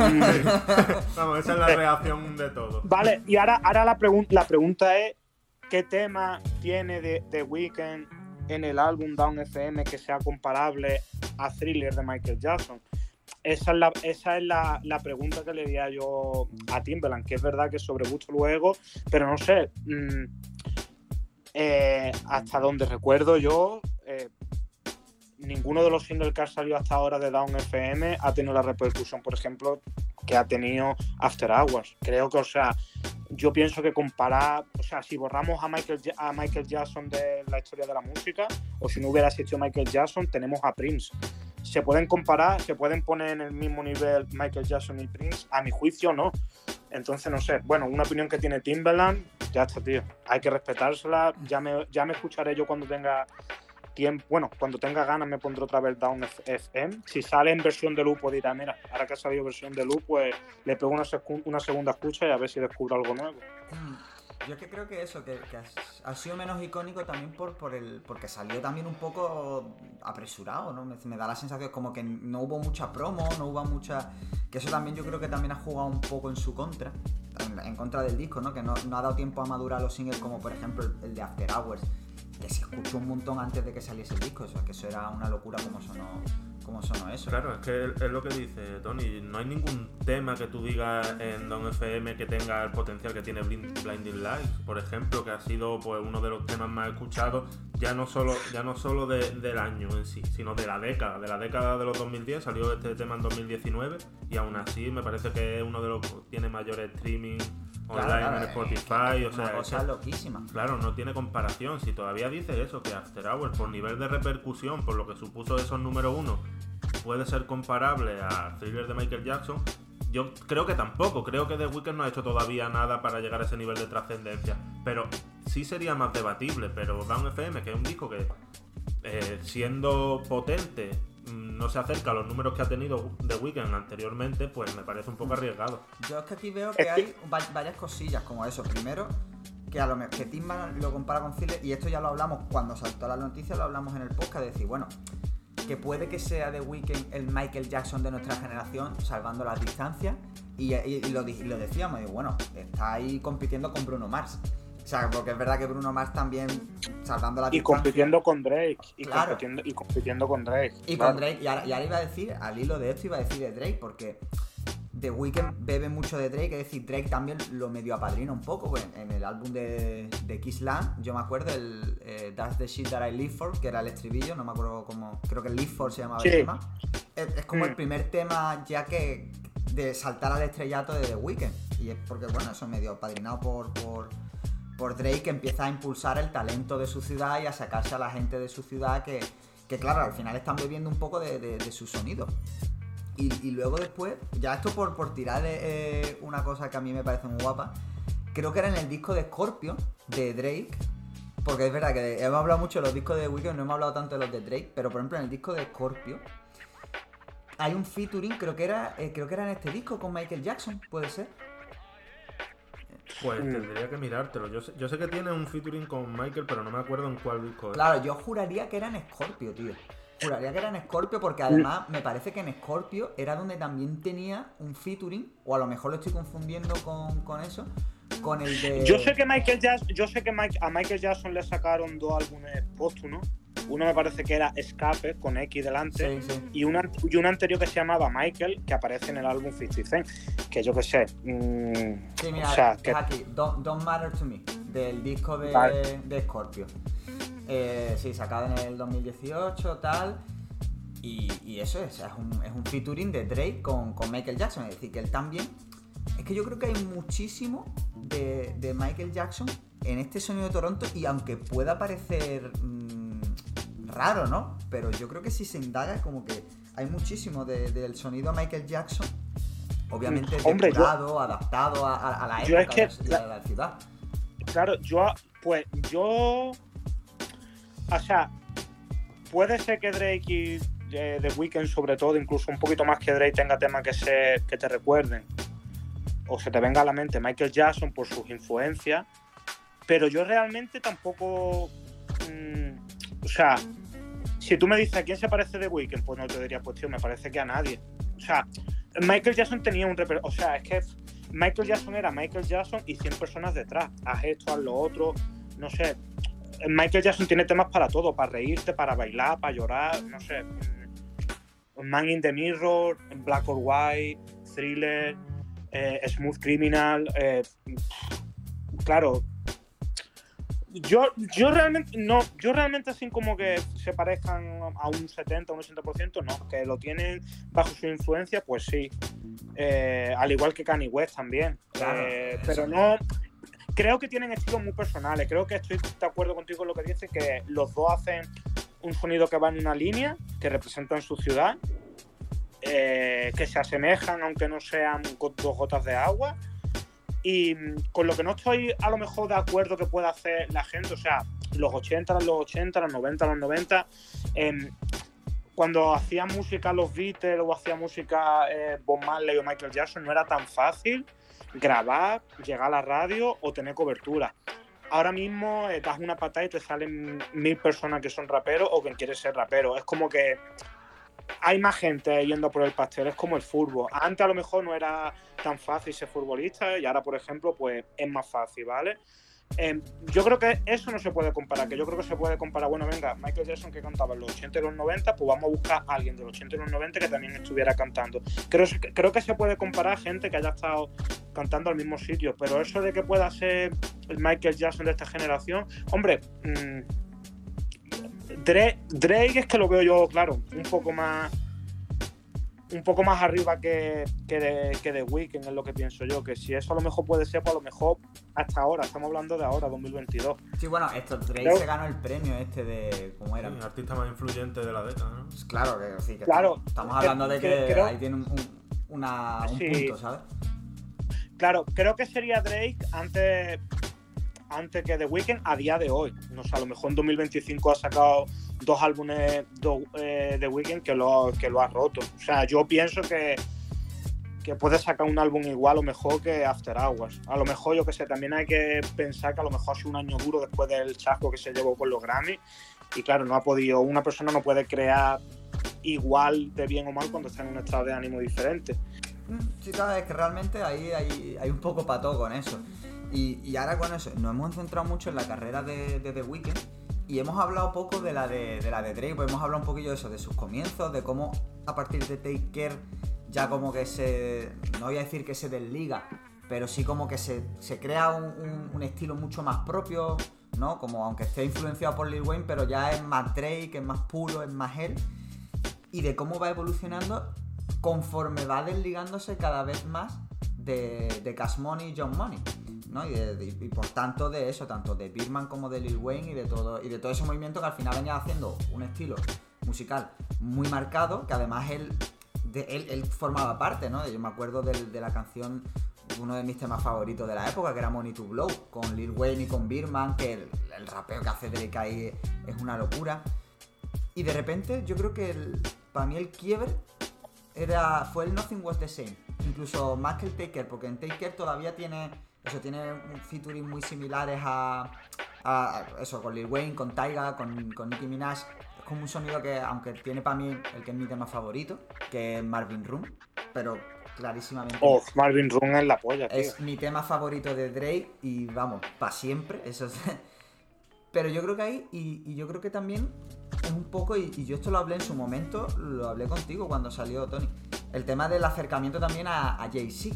Vamos, esa es la reacción de todo. Vale, y ahora, ahora la, la pregunta es, ¿qué tema tiene de, de Weekend en el álbum Down FM que sea comparable a Thriller de Michael Jackson? Esa es, la, esa es la, la, pregunta que le diría yo a Timberland, que es verdad que sobre gusto luego, pero no sé, mm, eh, hasta donde recuerdo yo, eh, ninguno de los singles que ha salido hasta ahora de Down FM ha tenido la repercusión, por ejemplo, que ha tenido After Hours. Creo que, o sea, yo pienso que comparar, o sea, si borramos a Michael, a Michael Jackson de la historia de la música, o si no hubiera existido Michael Jackson, tenemos a Prince se pueden comparar, se pueden poner en el mismo nivel Michael Jackson y Prince, a mi juicio no. Entonces, no sé, bueno, una opinión que tiene Timberland, ya está, tío. Hay que respetársela, ya me, ya me escucharé yo cuando tenga tiempo, bueno, cuando tenga ganas me pondré otra vez Down FM. Si sale en versión de loop, pues dirá, mira, ahora que ha salido versión de loop, pues le pego una, una segunda escucha y a ver si descubro algo nuevo. Mm. Yo es que creo que eso, que, ha, sido menos icónico también por, por el porque salió también un poco apresurado, ¿no? Me, da la sensación como que no hubo mucha promo, no hubo mucha... Que eso también yo creo que también ha jugado un poco en su contra, en, contra del disco, ¿no? Que no, ha dado tiempo a madurar los singles como por ejemplo el, de After Hours, que se escuchó un montón antes de que saliese el disco, o sea, que eso era una locura como sonó cómo eso. Claro, es que es lo que dice Tony. No hay ningún tema que tú digas en Don FM que tenga el potencial que tiene Blinding Lights, por ejemplo, que ha sido pues uno de los temas más escuchados, ya no solo, ya no solo del año en sí, sino de la década. De la década de los 2010 salió este tema en 2019 y aún así me parece que es uno de los que tiene mayor streaming online en Spotify. o sea, cosa loquísima. Claro, no tiene comparación. Si todavía dice eso, que After Hours, por nivel de repercusión, por lo que supuso esos número uno puede ser comparable a Thriller de Michael Jackson, yo creo que tampoco. Creo que The Weeknd no ha hecho todavía nada para llegar a ese nivel de trascendencia. Pero sí sería más debatible. Pero Down FM, que es un disco que, eh, siendo potente, no se acerca a los números que ha tenido The Weeknd anteriormente, pues me parece un poco arriesgado. Yo es que aquí veo que hay varias cosillas como eso. Primero, que a lo mejor que Timman lo compara con Thriller, y esto ya lo hablamos cuando saltó la noticia, lo hablamos en el podcast, de decir, bueno, que puede que sea The Weeknd el Michael Jackson de nuestra generación, salvando las distancias. Y, lo, decíamos, y bueno, está ahí compitiendo con Bruno Mars. O sea, porque es verdad que Bruno Mars también salvando la Y compitiendo con Drake. Y, compitiendo, y compitiendo con Drake. Y con Drake. Y ahora, y ahora, iba a decir, al hilo de esto iba a decir de Drake, porque The Weeknd bebe mucho de Drake, es decir, Drake también lo medio apadrina un poco pues, en el álbum de, de Kiss Land. Yo me acuerdo el eh, That's the Shit That I Live For, que era el estribillo, no me acuerdo cómo. Creo que el Live For se llamaba el tema. Es, como el mm. primer tema ya que de saltar al estrellato de The Weeknd. Y es porque, bueno, eso medio apadrinado por, por, por Drake, empieza a impulsar el talento de su ciudad y a sacarse a la gente de su ciudad que, que claro, al final están bebiendo un poco de, su sonido. Y, luego después, ya esto por, por tirar eh, una cosa que a mí me parece muy guapa, creo que era en el disco de Scorpio, de Drake, porque es verdad que hemos hablado mucho de los discos de Weekend, no hemos hablado tanto de los de Drake, pero por ejemplo en el disco de Scorpio hay un featuring, creo que era, eh, creo que era en este disco con Michael Jackson, puede ser. Pues tendría que mirártelo. Yo sé, yo sé que tiene un featuring con Michael, pero no me acuerdo en cuál disco. Claro, yo juraría que era en Scorpio, tío. Juraría que era en Scorpio porque además me parece que en Scorpio era donde también tenía un featuring, o a lo mejor lo estoy confundiendo con, eso, con el de... Yo sé que Michael Jackson, yo sé que a Michael Jackson le sacaron dos álbumes póstumos. Uno me parece que era Escape con X delante Y, un anterior que se llamaba Michael que aparece en el álbum 50 Cent. Que yo qué sé. Mm, sí, mira, es aquí, Don't, Matter to Me, del disco de, de Scorpio. Eh, sí, sacado en el 2018, tal. Y, eso es, es un, es un, featuring de Drake con, Michael Jackson. Es decir, que él también. Es que yo creo que hay muchísimo de, Michael Jackson en este sonido de Toronto. Y aunque pueda parecer mm, raro, ¿no? Pero yo creo que si se indaga, es como que hay muchísimo del sonido Michael Jackson. Obviamente Hombre, adaptado a, la época y a la ciudad. Claro, yo, pues yo o sea, puede ser que Drake y eh, The Weeknd, sobre todo, incluso un poquito más que Drake, tenga temas que, se, que te recuerden o se te venga a la mente Michael Jackson por sus influencias, pero yo realmente tampoco. Mm, o sea, si tú me dices a quién se parece The Weeknd, pues no te diría, pues tío, me parece que a nadie. O sea, Michael Jackson tenía un O sea, es que Michael Jackson era Michael Jackson y 100 personas detrás. Haz esto, haz lo otro. No sé, Michael Jackson tiene temas para todo, para reírte, para bailar, para llorar, no sé. Man in the Mirror, Black or White, Thriller, eh, Smooth Criminal. Eh, claro. Yo, yo realmente no, yo realmente así como que se parezcan a un 70, un 80%, no, que lo tienen bajo su influencia, pues sí. Eh, al igual que Kanye West también. pero no, creo que tienen estilos muy personales. Creo que estoy de acuerdo contigo en lo que dices, que los dos hacen un sonido que va en una línea, que representan su ciudad, eh, que se asemejan, aunque no sean dos gotas de agua. Y con lo que no estoy a lo mejor de acuerdo que pueda hacer la gente, o sea, los 80, los 80, los 90, los 90, em, cuando hacía música los Beatles o hacía música eh, Bob Marley o Michael Jackson, no era tan fácil grabar, llegar a la radio o tener cobertura. Ahora mismo eh, das una patada y te salen mil personas que son raperos o que quieren ser raperos. Es como que hay más gente yendo por el pastel, es como el fútbol. Antes a lo mejor no era tan fácil ser futbolista y ahora, por ejemplo, pues es más fácil, ¿vale? Em, yo creo que eso no se puede comparar, que yo creo que se puede comparar, bueno, venga, Michael Jackson que cantaba en los 80 y los 90, pues vamos a buscar a alguien de los 80 y los 90 que también estuviera cantando. Creo, creo que se puede comparar gente que haya estado cantando al mismo sitio, pero eso de que pueda ser el Michael Jackson de esta generación, hombre, mmm, Drake, es que lo veo yo, claro, un poco más un poco más arriba que, que, de, que The Weeknd, es lo que pienso yo. Que si eso a lo mejor puede ser, pues a lo mejor hasta ahora, estamos hablando de ahora, 2022. Sí, bueno, esto Drake se ganó el premio este de. ¿Cómo era? el artista más influyente de la década, ¿no? Pues claro, que sí, que claro, estamos hablando de que, ahí tiene un, una, punto, ¿sabes? Claro, creo que sería Drake antes antes que The Weeknd a día de hoy. No sé, a lo mejor en 2025 ha sacado dos álbumes de eh, The Weeknd que lo, que lo ha roto. O sea, yo pienso que, que puede sacar un álbum igual o mejor que After Hours. A lo mejor, yo que sé, también hay que pensar que a lo mejor ha sido un año duro después del chasco que se llevó con los Grammy. Y claro, no ha podido, una persona no puede crear igual de bien o mal cuando está en un estado de ánimo diferente. Sí, sabes, que realmente ahí hay, hay un poco pato con eso. Y, ahora con eso, nos hemos centrado mucho en la carrera de, The Weeknd y hemos hablado poco de la de, la de Drake, pues hemos hablado un poquillo de eso, de sus comienzos, de cómo a partir de Take Care ya como que se, no voy a decir que se desliga, pero sí como que se, crea un, estilo mucho más propio, ¿no? Como aunque esté influenciado por Lil Wayne, pero ya es más Drake, es más puro, es más él. Y de cómo va evolucionando conforme va desligándose cada vez más de, Cash Money y John Money. Y, por tanto de eso, tanto de Birman como de Lil Wayne y de todo, y de todo ese movimiento que al final venía haciendo un estilo musical muy marcado, que además él, él, formaba parte, ¿no? Yo me acuerdo de, la canción, uno de mis temas favoritos de la época, que era Money to Blow, con Lil Wayne y con Birman, que el, rapeo que hace Drake ahí es una locura. Y de repente yo creo que para mí el quiebre era, fue el Nothing Was The Same, incluso más que el Taker, porque en Taker todavía tiene eso tiene featuring muy similares a, eso, con Lil Wayne, con Tyga, con, con Nicki Minaj. Es como un sonido que, aunque tiene para mí el que es mi tema favorito, que es Marvin Room, pero clarísimamente. Oh, Marvin Room es la polla, tío. Es mi tema favorito de Drake y vamos, para siempre. Eso es. Pero yo creo que ahí, y, yo creo que también es un poco, y, yo esto lo hablé en su momento, lo hablé contigo cuando salió Tony, el tema del acercamiento también a, a Jay-Z.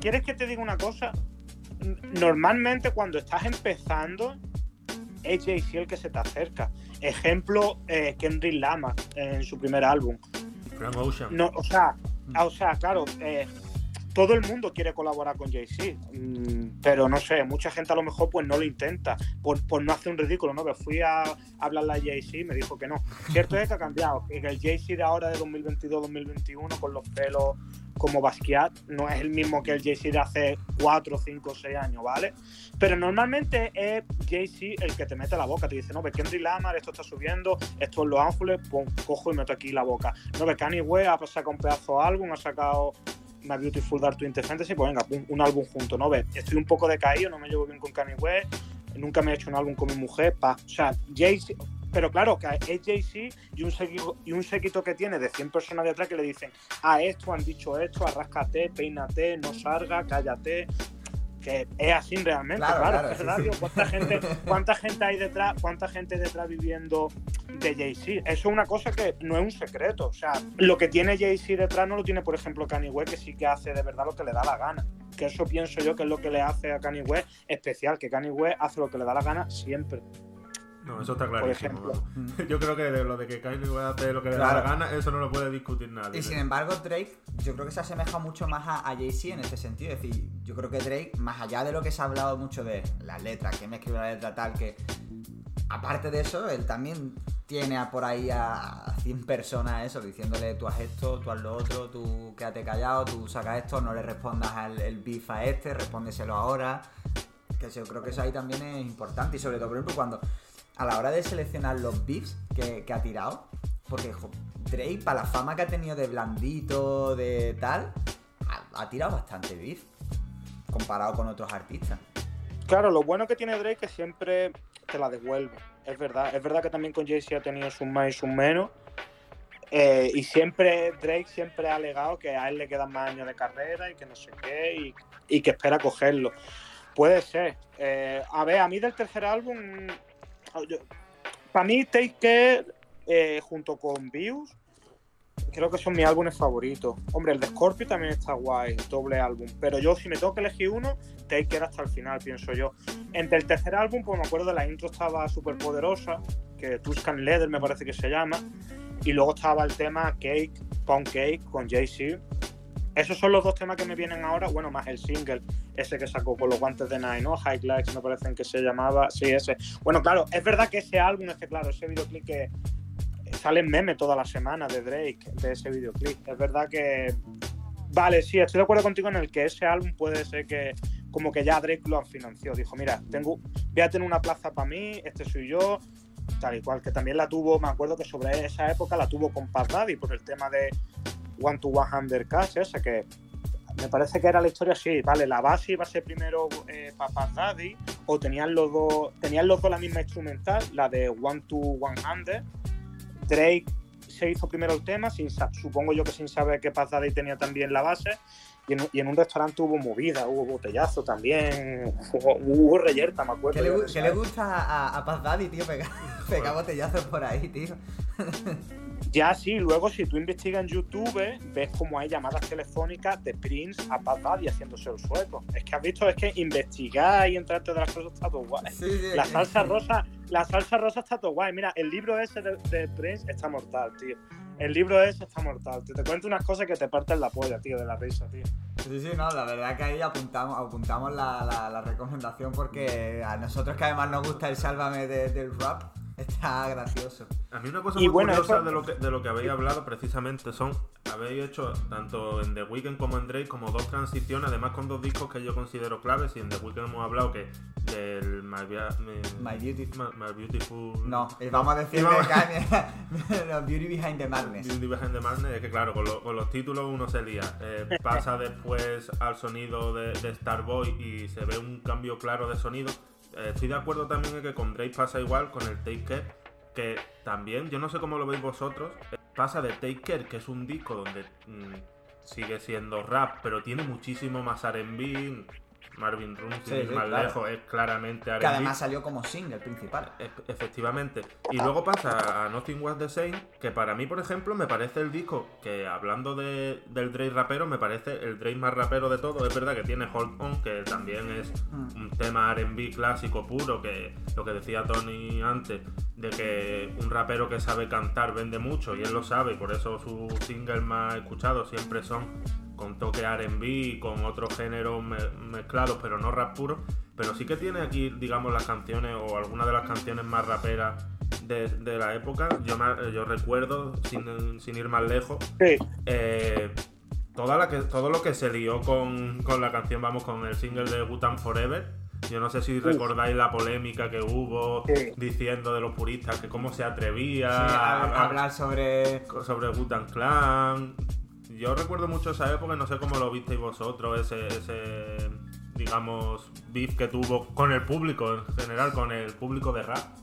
¿Quieres que te diga una cosa? normalmente cuando estás empezando, es jay el que se te acerca. Ejemplo, eh, Kendrick Lamar en su primer álbum. Frank Ocean. No, o sea, o sea, claro, eh, todo el mundo quiere colaborar con Jay-Z, mm, pero no sé, mucha gente a lo mejor pues no lo intenta, por, no hacer un ridículo, ¿no? Que fui a hablarle a Jay-Z y me dijo que no. Cierto es que ha cambiado, que el Jay-Z de ahora de 2022-2021 con los pelos como Basquiat no es el mismo que el Jay-Z de hace 4, 5, 6 años, ¿vale? Pero normalmente es Jay-Z el que te mete la boca, te dice, no, ve Kendrick Lamar, esto está subiendo, esto es Los Ángeles, cojo y meto aquí la boca. No, ve Kanye West ha sacado un pedazo de álbum, ha sacado My Beautiful Dark Twisted Fantasy, pues venga, un, álbum junto, ¿no? Ve, estoy un poco decaído, no me llevo bien con Kanye West, nunca me he hecho un álbum con mi mujer, pa. O sea, Jay-Z, pero claro, que es Jay-Z y un, séquito, y un séquito que tiene de 100 personas detrás que le dicen, ah, esto, han dicho esto, arráscate, peínate, no salga, cállate. Que es así realmente, claro, es ¿cuánta, gente, ¿cuánta gente hay detrás, cuánta gente detrás viviendo de Jay-Z? Eso es una cosa que no es un secreto. O sea, lo que tiene Jay-Z detrás no lo tiene, por ejemplo, Kanye West, que sí que hace de verdad lo que le da la gana. Que eso pienso yo que es lo que le hace a Kanye West especial, que Kanye West hace lo que le da la gana siempre. No, eso está clarísimo. Yo creo que lo de que Kanye a hacer lo que le da la gana, eso no lo puede discutir nadie. Y sin embargo, Drake, yo creo que se asemeja mucho más a, Jay-Z en ese sentido. Es decir, yo creo que Drake, más allá de lo que se ha hablado mucho de las letras, que me escribe la letra tal, que aparte de eso, él también tiene a por ahí a 100 personas eso, diciéndole tú haz esto, tú haz lo otro, tú quédate callado, tú sacas esto, no le respondas al el beef a este, respóndeselo ahora. Que yo creo que eso ahí también es importante y sobre todo, por ejemplo, cuando a la hora de seleccionar los beefs que, ha tirado, porque Drake, para la fama que ha tenido de blandito, de tal, ha, tirado bastante beef comparado con otros artistas. Claro, lo bueno que tiene Drake es que siempre te la devuelve. Es verdad. Es verdad que también con Jay-Z ha tenido sus más y sus menos. Eh, y siempre Drake siempre ha alegado que a él le quedan más años de carrera y que no sé qué y, que espera cogerlo. Puede ser. Eh, a ver, a mí del tercer álbum para mí, Take Care, eh, junto con Views, creo que son mis álbumes favoritos. Hombre, el de Scorpio también está guay, doble álbum. Pero yo, si me tengo que elegir uno, Take Care hasta el final, pienso yo. Entre el tercer álbum, pues me acuerdo de la intro estaba súper poderosa, que Tuscan Leather me parece que se llama. Y luego estaba el tema Cake, Pound Cake con Jay-Z. Esos son los dos temas que me vienen ahora, bueno, más el single, ese que sacó con los guantes de Nine, ¿no? Highlights, me parecen que se llamaba, sí, ese. Bueno, claro, es verdad que ese álbum, ese, claro, ese videoclip que sale en meme toda la semana de Drake, de ese videoclip. Es verdad que, vale, sí, estoy de acuerdo contigo en el que ese álbum puede ser que como que ya Drake lo financió. Dijo, mira, tengo, voy a tener una plaza para mí, este soy yo, tal y cual, que también la tuvo, me acuerdo que sobre esa época la tuvo con Paz Daddy por el tema de One to One Undercash, ese que me parece que era la historia así, vale, la base iba a ser primero eh, Papa Daddy, o tenían los dos, tenían los dos la misma instrumental, la de One to One Under. Drake se hizo primero el tema, sin, supongo yo que sin saber que Paz Daddy tenía también la base, y en, un restaurante hubo movida, hubo botellazo también, hubo, reyerta, me acuerdo. ¿Qué le, gusta a, a Paz Daddy, tío, pegar, pegar botellazos por ahí, tío? Ya sí, luego si tú investigas en YouTube, ves como hay llamadas telefónicas de Prince a Bad Daddy haciéndose el sueco. Es que has visto, es que investigar y entrarte de las cosas está todo guay. la salsa rosa, la salsa rosa está todo guay. Mira, el libro ese de, Prince está mortal, tío. El libro ese está mortal. Te, te cuento unas cosas que te parten la polla, tío, de la risa, tío. Sí, sí, no, la verdad que ahí apuntamos, apuntamos la, la, recomendación porque a nosotros que además nos gusta el sálvame del rap, Está gracioso. A mí una cosa muy curiosa de, lo que, de lo que habéis hablado precisamente son, habéis hecho tanto en The Weeknd como en Drake como dos transiciones, además con dos discos que yo considero claves y en The Weeknd hemos hablado que del My, my, Beautiful... My, Beautiful... No, vamos a decir no, Beauty Behind the Madness. Beauty Behind the Madness, es que claro, con, con los títulos uno se lía. Eh, pasa después al sonido de, de Starboy y se ve un cambio claro de sonido eh, estoy de acuerdo también en que con Drake pasa igual, con el Take Care, que también, yo no sé cómo lo veis vosotros, eh, pasa de Take Care, que es un disco donde mm, sigue siendo rap, pero tiene muchísimo más RB, Marvin Room, más lejos, es claramente R&B. Que además salió como single principal. E efectivamente. Y luego pasa a Nothing Was The Same, que para mí, por ejemplo, me parece el disco que, hablando de, del Drake rapero, me parece el Drake más rapero de todo. Es verdad que tiene Hold On, que también es mm. un tema R&B clásico puro, que lo que decía Tony antes, de que un rapero que sabe cantar vende mucho, y él lo sabe, y por eso sus singles más escuchados siempre son con toque RB, con otros géneros mezclados, pero no rap puro. Pero sí que tiene aquí, digamos, las canciones o algunas de las canciones más raperas de, la época. Yo, yo recuerdo, sin, ir más lejos, eh, toda la que, todo lo que se lió con, la canción, vamos, con el single de Gutan Forever. Yo no sé si recordáis la polémica que hubo diciendo de los puristas que cómo se atrevía a, hablar sobre sobre Clan yo recuerdo mucho esa época, no sé cómo lo visteis vosotros, ese, digamos, beef que tuvo con el público en general, con el público de rap.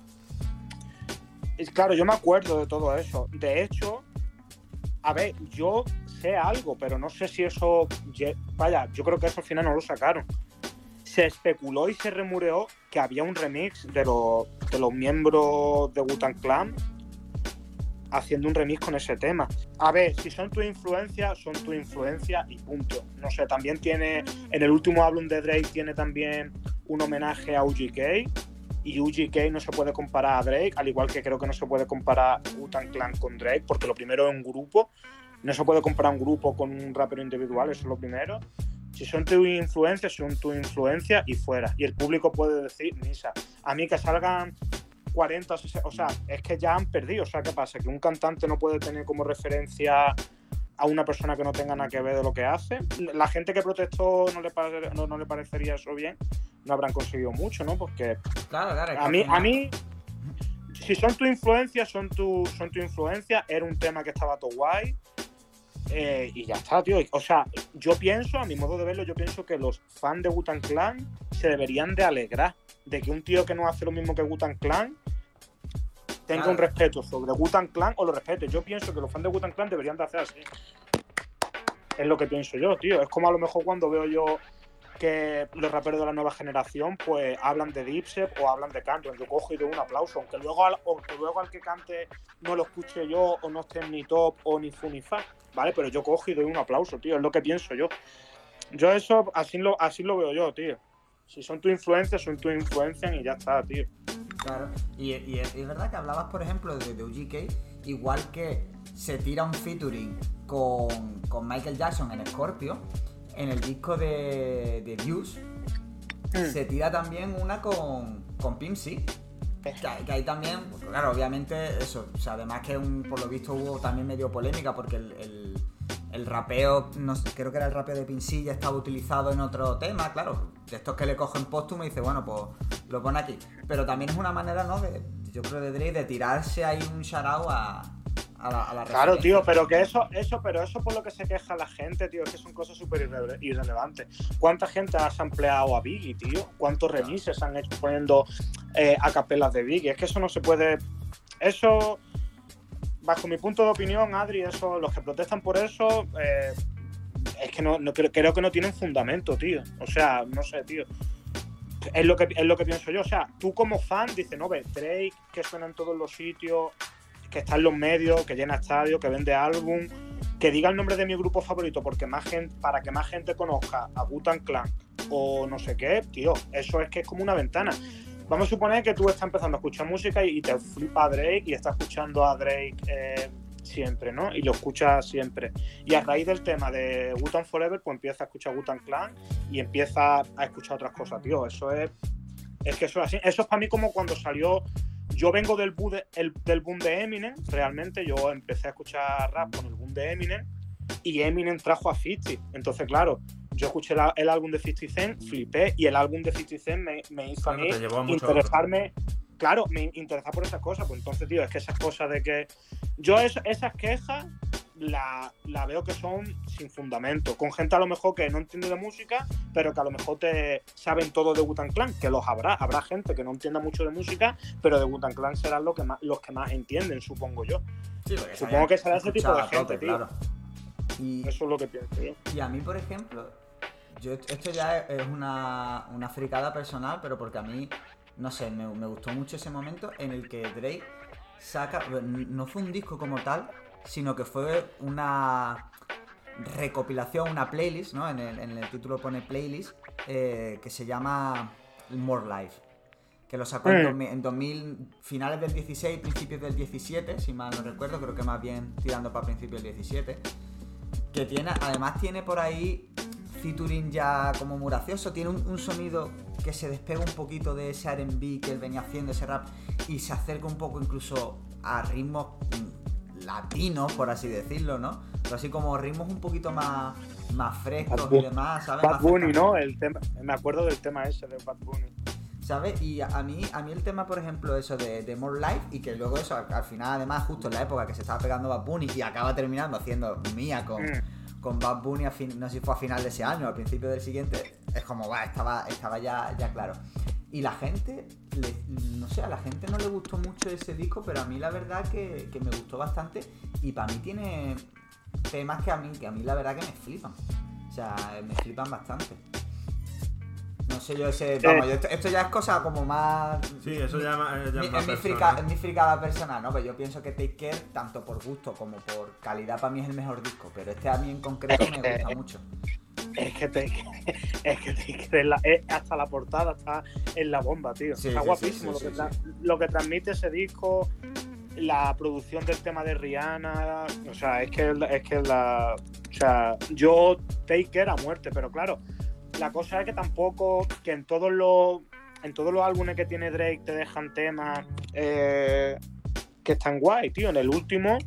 Claro, yo me acuerdo de todo eso. De hecho, a ver, yo sé algo, pero no sé si eso. Vaya, yo creo que eso al final no lo sacaron. Se especuló y se remureó que había un remix de los, de los miembros de Wutan Clan haciendo un remix con ese tema. A ver, si son tu influencia, son tu influencia y punto. No sé, también tiene, en el último álbum de Drake tiene también un homenaje a UGK y UGK no se puede comparar a Drake, al igual que creo que no se puede comparar Utan Clan con Drake, porque lo primero es un grupo, no se puede comparar un grupo con un rapero individual, eso es lo primero. Si son tu influencia, son tu influencia y fuera. Y el público puede decir, Misa, a mí que salgan 40, o sea, es que ya han perdido. O sea, ¿qué pasa? Que un cantante no puede tener como referencia a una persona que no tenga nada que ver de lo que hace. La gente que protestó no le, no, le parecería eso bien, no habrán conseguido mucho, ¿no? Porque claro, claro, a, mí, a mí, si son tu influencia, son tu, son tu influencia, era un tema que estaba todo guay. Eh, y ya está, tío. O sea, yo pienso, a mi modo de verlo, yo pienso que los fans de Wutan Clan se deberían de alegrar de que un tío que no hace lo mismo que Wutan Clan tenga un respeto sobre Wutan Clan o lo respete. Yo pienso que los fans de Wutan Clan deberían de hacer así. Es lo que pienso yo, tío. Es como a lo mejor cuando veo yo que los raperos de la nueva generación pues hablan de Dipset o hablan de Canton. Yo cojo y doy un aplauso, aunque luego, al, aunque luego al que cante no lo escuche yo o no esté en mi top o ni fu ni fa, ¿vale? Pero yo cojo y doy un aplauso, tío. Es lo que pienso yo. Yo eso así lo, así lo veo yo, tío. Si son tu influencia, son tu influencia y ya está, tío. Claro, y, es, verdad que hablabas, por ejemplo, de, de UGK, igual que se tira un featuring con, con Michael Jackson en Scorpio, en el disco de, de Views, Mm. se tira también una con, con Pimp C. Que, que ahí también, pues, claro, obviamente eso. O sea, además que un- por lo visto hubo también medio polémica porque el, el- rapeo, no sé, creo que era el rapeo de ya estaba utilizado en otro tema, claro. De estos que le cogen póstumo y dice, bueno, pues lo pone aquí. Pero también es una manera, ¿no? De, yo creo de Drake de tirarse ahí un shout a, a la, a la Claro, tío, pero que eso, eso, pero eso por lo que se queja la gente, tío, es que son cosas súper irre- irrelevantes. ¿Cuánta gente ha sampleado a Biggie, tío? ¿Cuántos remises han hecho poniendo eh, a capelas de Biggie? Es que eso no se puede. Eso, bajo mi punto de opinión, Adri, eso, los que protestan por eso, eh, es que no, no creo, creo que no tienen fundamento, tío. O sea, no sé, tío. Es lo, que, es lo que pienso yo. O sea, tú como fan dices, no ves, Drake, que suena en todos los sitios, que está en los medios, que llena estadios, que vende álbum, que diga el nombre de mi grupo favorito porque más gente, para que más gente conozca a Butan Clan o no sé qué, tío, eso es que es como una ventana. Vamos a suponer que tú estás empezando a escuchar música y, te flipa Drake y estás escuchando a Drake eh, siempre, ¿no? Y lo escuchas siempre. Y a raíz del tema de Wutan Forever, pues empieza a escuchar Wutan Clan y empieza a escuchar otras cosas, tío. Eso es. Es que eso es así. Eso es para mí como cuando salió. Yo vengo del, boom de, el- del boom de Eminem, realmente. Yo empecé a escuchar rap con el boom de Eminem y Eminem trajo a 50. Entonces, claro, yo escuché la- el álbum de 50 Cent, flipé y el álbum de 50 Cent me, me hizo a Claro, mí a interesarme. Claro, me interesar por esas cosas. Pues entonces, tío, es que esas cosas de que. Yo es- esas quejas la, la veo que son sin fundamento. Con gente a lo mejor que no entiende de música, pero que a lo mejor te saben todo de Wutan Clan, que los habrá. Habrá gente que no entienda mucho de música, pero de Wutan Clan serán los que más, los que más entienden, supongo yo. Sí, Supongo que será ese tipo de gente, tío. claro. Y, Eso es lo que pienso yo. Y a mí, por ejemplo, yo esto ya es es una, una fricada personal, pero porque a mí, no sé, me, me gustó mucho ese momento en el que Drake saca, no fue un disco como tal, sino que fue una recopilación, una playlist, ¿no? En el, en el título pone playlist, eh, que se llama More Life. Que lo sacó en, Mm. 2000, en 2000, finales del 16, principios del 17, si mal no recuerdo, creo que más bien tirando para principios del 17 que tiene, además tiene por ahí featuring ya como muy gracioso, tiene un, un sonido que se despega un poquito de ese R&B que él venía haciendo, ese rap, y se acerca un poco incluso a ritmos mm, latinos, por así decirlo, ¿no? Pero así como ritmos un poquito más, más frescos Bad y demás, ¿sabes? Bad Más Bunny. ¿no? El tema, me acuerdo del tema ese de Bad Bunny. ¿Sabes? Y a mí, a mí el tema, por ejemplo, eso de, de More Life y que luego eso, al al final, además, justo en la época que se estaba pegando Bad Bunny y acaba terminando haciendo mía con, Mm. con Bad Bunny, a fin- no sé si fue a final de ese año, al principio del siguiente, es como, va, estaba, estaba ya, ya claro. Y la gente, no sé, a la gente no le gustó mucho ese disco, pero a mí la verdad que, que me gustó bastante y para mí tiene temas que a mí, que a mí la verdad que me flipan. O sea, me flipan bastante. No sé yo ese, vamos, yo esto, esto ya es cosa como más... Sí, eso ya, ma- ya Mi- es más es, mi personal. frica- es mi fricada personal, ¿no? Pero yo pienso que Take Care, tanto por gusto como por calidad, para mí es el mejor disco. Pero este a mí en concreto me gusta mucho. Es que te, es que te, que la- es- hasta la portada está en la bomba, tío. Sí, está sí, guapísimo sí, sí, lo, que tra- lo que transmite ese disco, la producción del tema de Rihanna, o sea, es que es que la, o sea, yo take care a muerte, pero claro, la cosa es que tampoco que en todos los en todos los álbumes que tiene Drake te dejan temas eh, que están guay, tío. En el último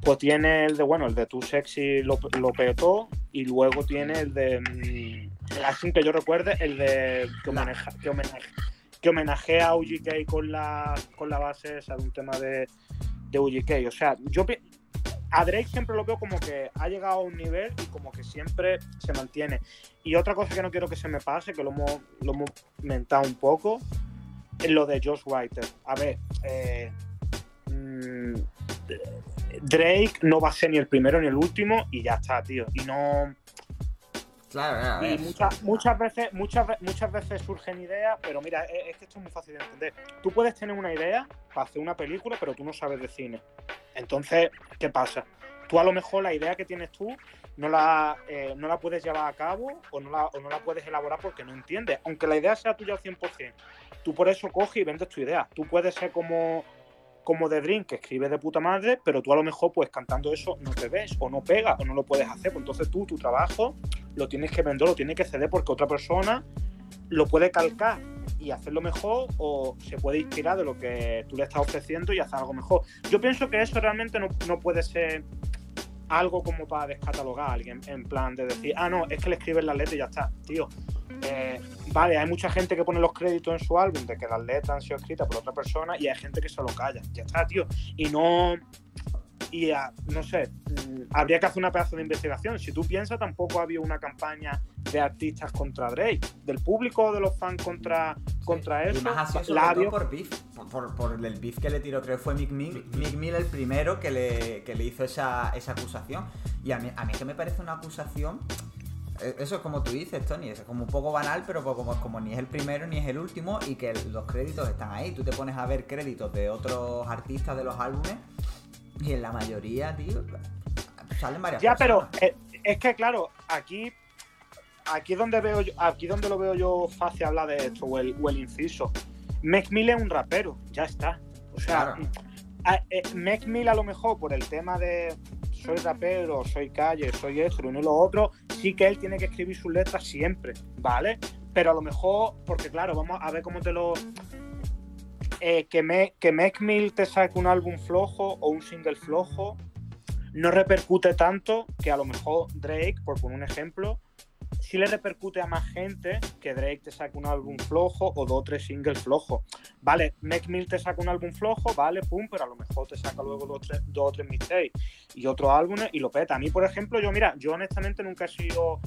pues tiene el de, bueno, el de Too Sexy lo, lo petó y luego tiene el de, mm, así que yo recuerde, el de que, homenaje, que, homenaje- que homenajea a UGK con la, con la base esa de un tema de, de UGK. O sea, yo a Drake siempre lo veo como que ha llegado a un nivel y como que siempre se mantiene. Y otra cosa que no quiero que se me pase, que lo hemos, lo hemos mentado un poco, es lo de Josh Writer. A ver, eh, mm, Drake no va a ser ni el primero ni el último y ya está, tío. Y no. Claro. Y muchas, muchas veces, muchas, muchas veces surgen ideas, pero mira, es, es que esto es muy fácil de entender. Tú puedes tener una idea para hacer una película, pero tú no sabes de cine. Entonces, ¿qué pasa? Tú a lo mejor la idea que tienes tú no la, eh, no la puedes llevar a cabo o no, la, o no la puedes elaborar porque no entiendes. Aunque la idea sea tuya al 100%. Tú por eso coges y vendes tu idea. Tú puedes ser como, como The Dream, que escribe de puta madre, pero tú a lo mejor, pues cantando eso, no te ves, o no pega, o no lo puedes hacer. Pues entonces tú, tu trabajo, lo tienes que vender, lo tienes que ceder porque otra persona lo puede calcar y hacerlo mejor o se puede inspirar de lo que tú le estás ofreciendo y hacer algo mejor. Yo pienso que eso realmente no, no puede ser algo como para descatalogar a alguien, en plan de decir, ah, no, es que le escriben las letras y ya está, tío. Eh, vale, hay mucha gente que pone los créditos en su álbum de que las letras han sido escritas por otra persona y hay gente que se lo calla, ya está, tío. Y no, y no sé, habría que hacer una pedazo de investigación. Si tú piensas, tampoco había una campaña de artistas contra Drake, del público o de los fans contra, contra eso. Y más así por beef, por, el beef que le tiró, creo que fue Mick Mill, Mick Mill el primero que le, que le hizo esa, esa acusación. Y a mí, a mí que me parece una acusación e, eso es como tú dices, Tony, es como un poco banal, pero como, como ni es el primero ni es el último y que los créditos están ahí. Tú te pones a ver créditos de otros artistas de los álbumes y en la mayoría, tío, salen varias Ya, pero eh, es que claro, aquí aquí donde veo yo, aquí donde lo veo yo fácil hablar de esto, o el, inciso. Mac Mill es un rapero, ya está. O sea, a, eh, Mill a lo mejor por el tema de soy rapero, soy calle, soy esto, uno y lo otro, sí que él tiene que escribir sus letras siempre, ¿vale? Pero a lo mejor, porque claro, vamos a ver cómo te lo eh, que, me, que te saque un álbum flojo o un single flojo no repercute tanto que a lo mejor Drake, por poner un ejemplo, sí le repercute a más gente que Drake te saque un álbum flojo o dos o tres singles flojos. Vale, Mac Mill te saca un álbum flojo, vale, pum, pero a lo mejor te saca luego dos, tres, dos o tres y otros álbumes y lo peta. A mí, por ejemplo, yo, mira, yo honestamente nunca he sido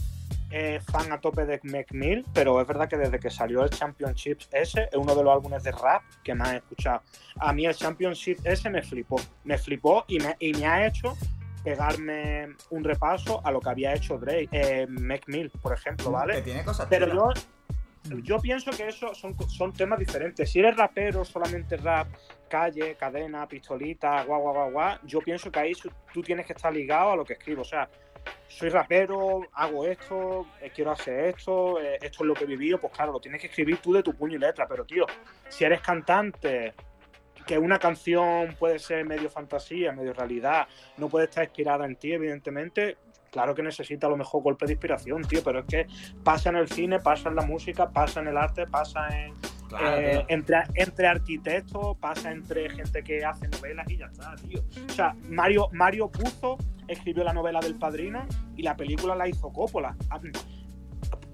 eh, fan a tope de Mill, pero es verdad que desde que salió el Championship S es uno de los álbumes de rap que más he escuchado. A mí el Championship S me flipó, me flipó y me, y me ha hecho pegarme un repaso a lo que había hecho Drake, eh, por ejemplo, mm, ¿vale? Que tiene cosas pero yo, mm. yo pienso que eso son, son temas diferentes. Si eres rapero, solamente rap, calle, cadena, pistolita, guau, guau, guau, guau, yo pienso que ahí tú tienes que estar ligado a lo que escribo. O sea, soy rapero, hago esto, eh, quiero hacer esto, eh, esto es lo que he vivido, pues claro, lo tienes que escribir tú de tu puño y letra, pero tío, si eres cantante, que una canción puede ser medio fantasía, medio realidad, no puede estar inspirada en ti, evidentemente, claro que necesita a lo mejor golpe de inspiración, tío, pero es que pasa en el cine, pasa en la música, pasa en el arte, pasa en, eh, entre, entre arquitectos, pasa entre gente que hace novelas y ya está, tío. O sea, Mario, Mario Puzo escribió la novela del padrino y la película la hizo Coppola. Ah,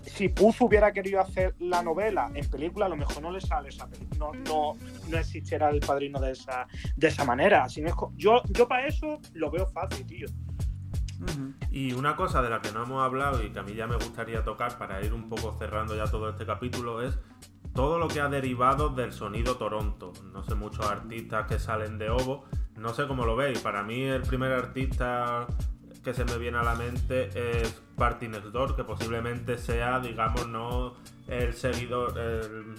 si Puzo hubiera querido hacer la novela en película, a lo mejor no le sale esa película, no, no, existiera el padrino de esa, de esa manera. Así yo, yo para eso lo veo fácil, tío. Y una cosa de la que no hemos hablado y que a mí ya me gustaría tocar para ir un poco cerrando ya todo este capítulo es todo lo que ha derivado del sonido Toronto. No sé, muchos artistas que salen de Ovo, no sé cómo lo veis. Para mí el primer artista que se me viene a la mente es Party Next Door, que posiblemente sea, digamos, no el seguidor,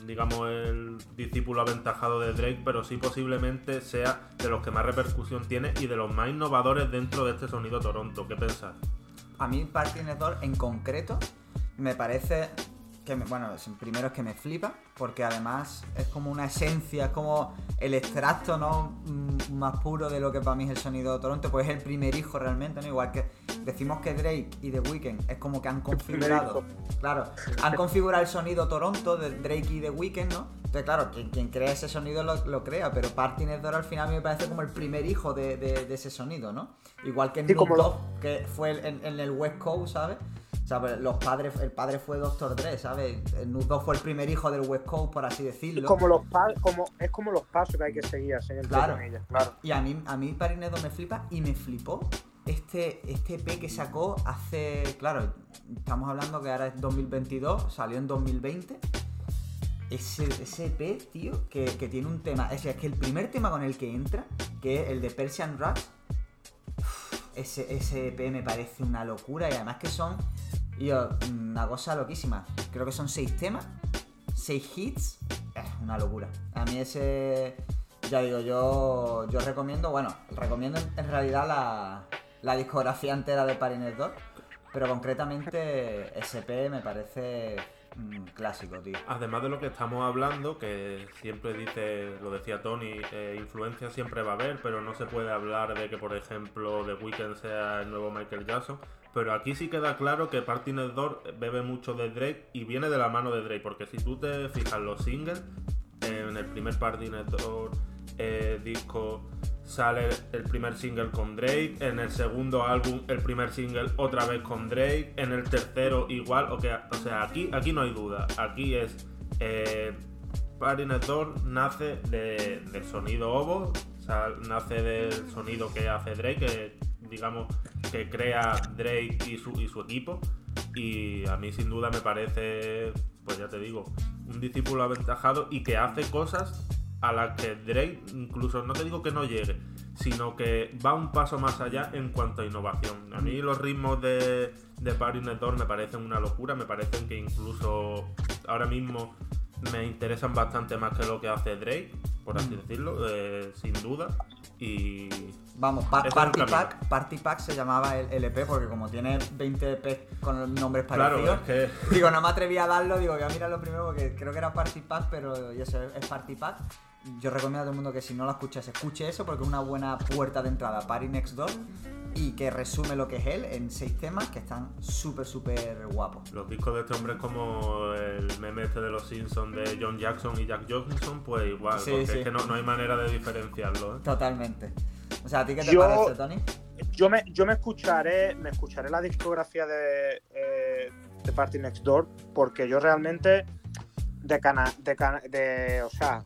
digamos, el discípulo aventajado de Drake, pero sí posiblemente sea de los que más repercusión tiene y de los más innovadores dentro de este sonido Toronto. ¿Qué pensás? A mí Party Next Door en concreto me parece bueno, primero es que me flipa, porque además es como una esencia, es como el extracto ¿no? Mm, más puro de lo que para mí es el sonido de Toronto, pues es el primer hijo realmente, ¿no? Igual que decimos que Drake y The Weeknd es como que han configurado, claro, han configurado el sonido Toronto de Drake y The Weeknd, ¿no? Entonces, claro, quien, crea ese sonido lo, crea, pero Party Next al final me parece como el primer hijo de, ese sonido, ¿no? Igual que en que fue en, en el West Coast, ¿sabes? Pues, los padres, el padre fue Doctor Dre, ¿sabes? El Nudo fue el primer hijo del West Coast, por así decirlo. Como los como, es como los pasos que hay que seguir así claro. claro. Y a mí, a mí Parinedo me flipa y me flipó este, este EP que sacó hace, claro, estamos hablando que ahora es 2022, salió en 2020. Ese, ese EP, tío, que, tiene un tema, es, es que el primer tema con el que entra, que es el de Persian Rats, ese, ese EP me parece una locura y además que son y una cosa loquísima. Creo que son seis temas, seis hits. Es una locura. A mí ese, ya digo, yo, yo recomiendo, bueno, recomiendo en realidad la, la discografía entera de Parines 2, pero concretamente SP me parece mm, clásico, tío. Además de lo que estamos hablando, que siempre dice, lo decía Tony, eh, influencia siempre va a haber, pero no se puede hablar de que, por ejemplo, The Weeknd sea el nuevo Michael Jackson. Pero aquí sí queda claro que Party Door bebe mucho de Drake y viene de la mano de Drake, porque si tú te fijas los singles, en el primer Party Door eh, disco sale el primer single con Drake, en el segundo álbum el primer single otra vez con Drake, en el tercero igual, o, sea, aquí, aquí no hay duda, aquí es eh, Door nace del sonido Ovo, o sea, nace del sonido que hace Drake, digamos que crea Drake y su, y su equipo, y a mí sin duda me parece, pues ya te digo, un discípulo aventajado y que hace cosas a la que Drake incluso no te digo que no llegue, sino que va un paso más allá en cuanto a innovación. A mí los ritmos de, de Party Network me parecen una locura, me parecen que incluso ahora mismo me interesan bastante más que lo que hace Drake, por así mm. decirlo, eh, sin duda. Y. Vamos, Party Pack, Party Pack se llamaba el LP porque como tiene 20 EP con nombres parecidos. Digo, no me atreví a darlo, digo, voy a mirarlo primero porque creo que era Party Pack, pero eso es Party Pack yo recomiendo a todo el mundo que si no lo escuchas, escuche eso porque es una buena puerta de entrada Party Next Door y que resume lo que es él en seis temas que están súper, súper guapos. Los discos de este hombre es como el meme este de los Simpsons de John Jackson y Jack Johnson, pues igual, porque es que no, hay manera de diferenciarlo. ¿eh? Totalmente. O sea, ¿a ti qué te parece, Tony? Yo me, yo me escucharé, me escucharé la discografía de, eh, de Party Next Door porque yo realmente de, cana, de, de, o sea,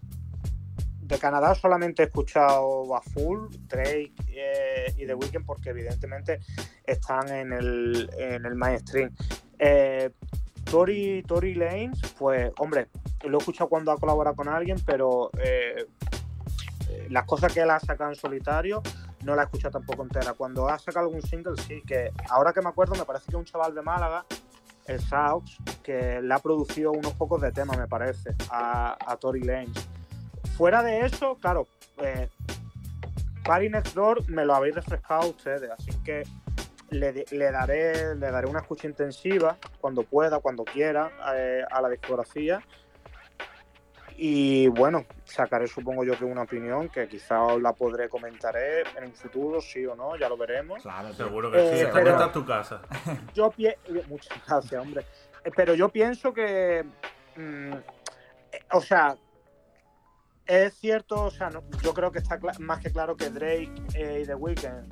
de Canadá solamente he escuchado a Full, Drake eh, y The Weeknd porque evidentemente están en el, mainstream. Eh, Tory Lanez, pues hombre, lo he escuchado cuando ha colaborado con alguien, pero eh, las cosas que él ha sacado en solitario no la he escuchado tampoco entera. Cuando ha sacado algún single, sí, que ahora que me acuerdo, me parece que un chaval de Málaga, el Saux, que le ha producido unos pocos de temas, me parece, a, a Tory Lanez fuera de eso, claro, eh, Party Next Door me lo habéis refrescado ustedes, así que le, daré, le daré una escucha intensiva cuando pueda, cuando quiera, eh, a la discografía. Y bueno, sacaré supongo yo que una opinión que quizá la podré comentar en un futuro, sí o no, ya lo veremos. Claro, seguro que sí, eh, pero, tu casa. Yo muchas gracias, hombre. Eh, pero yo pienso que, mm, o sea, es cierto, o sea, yo creo que está más que claro que Drake eh, y The Weeknd.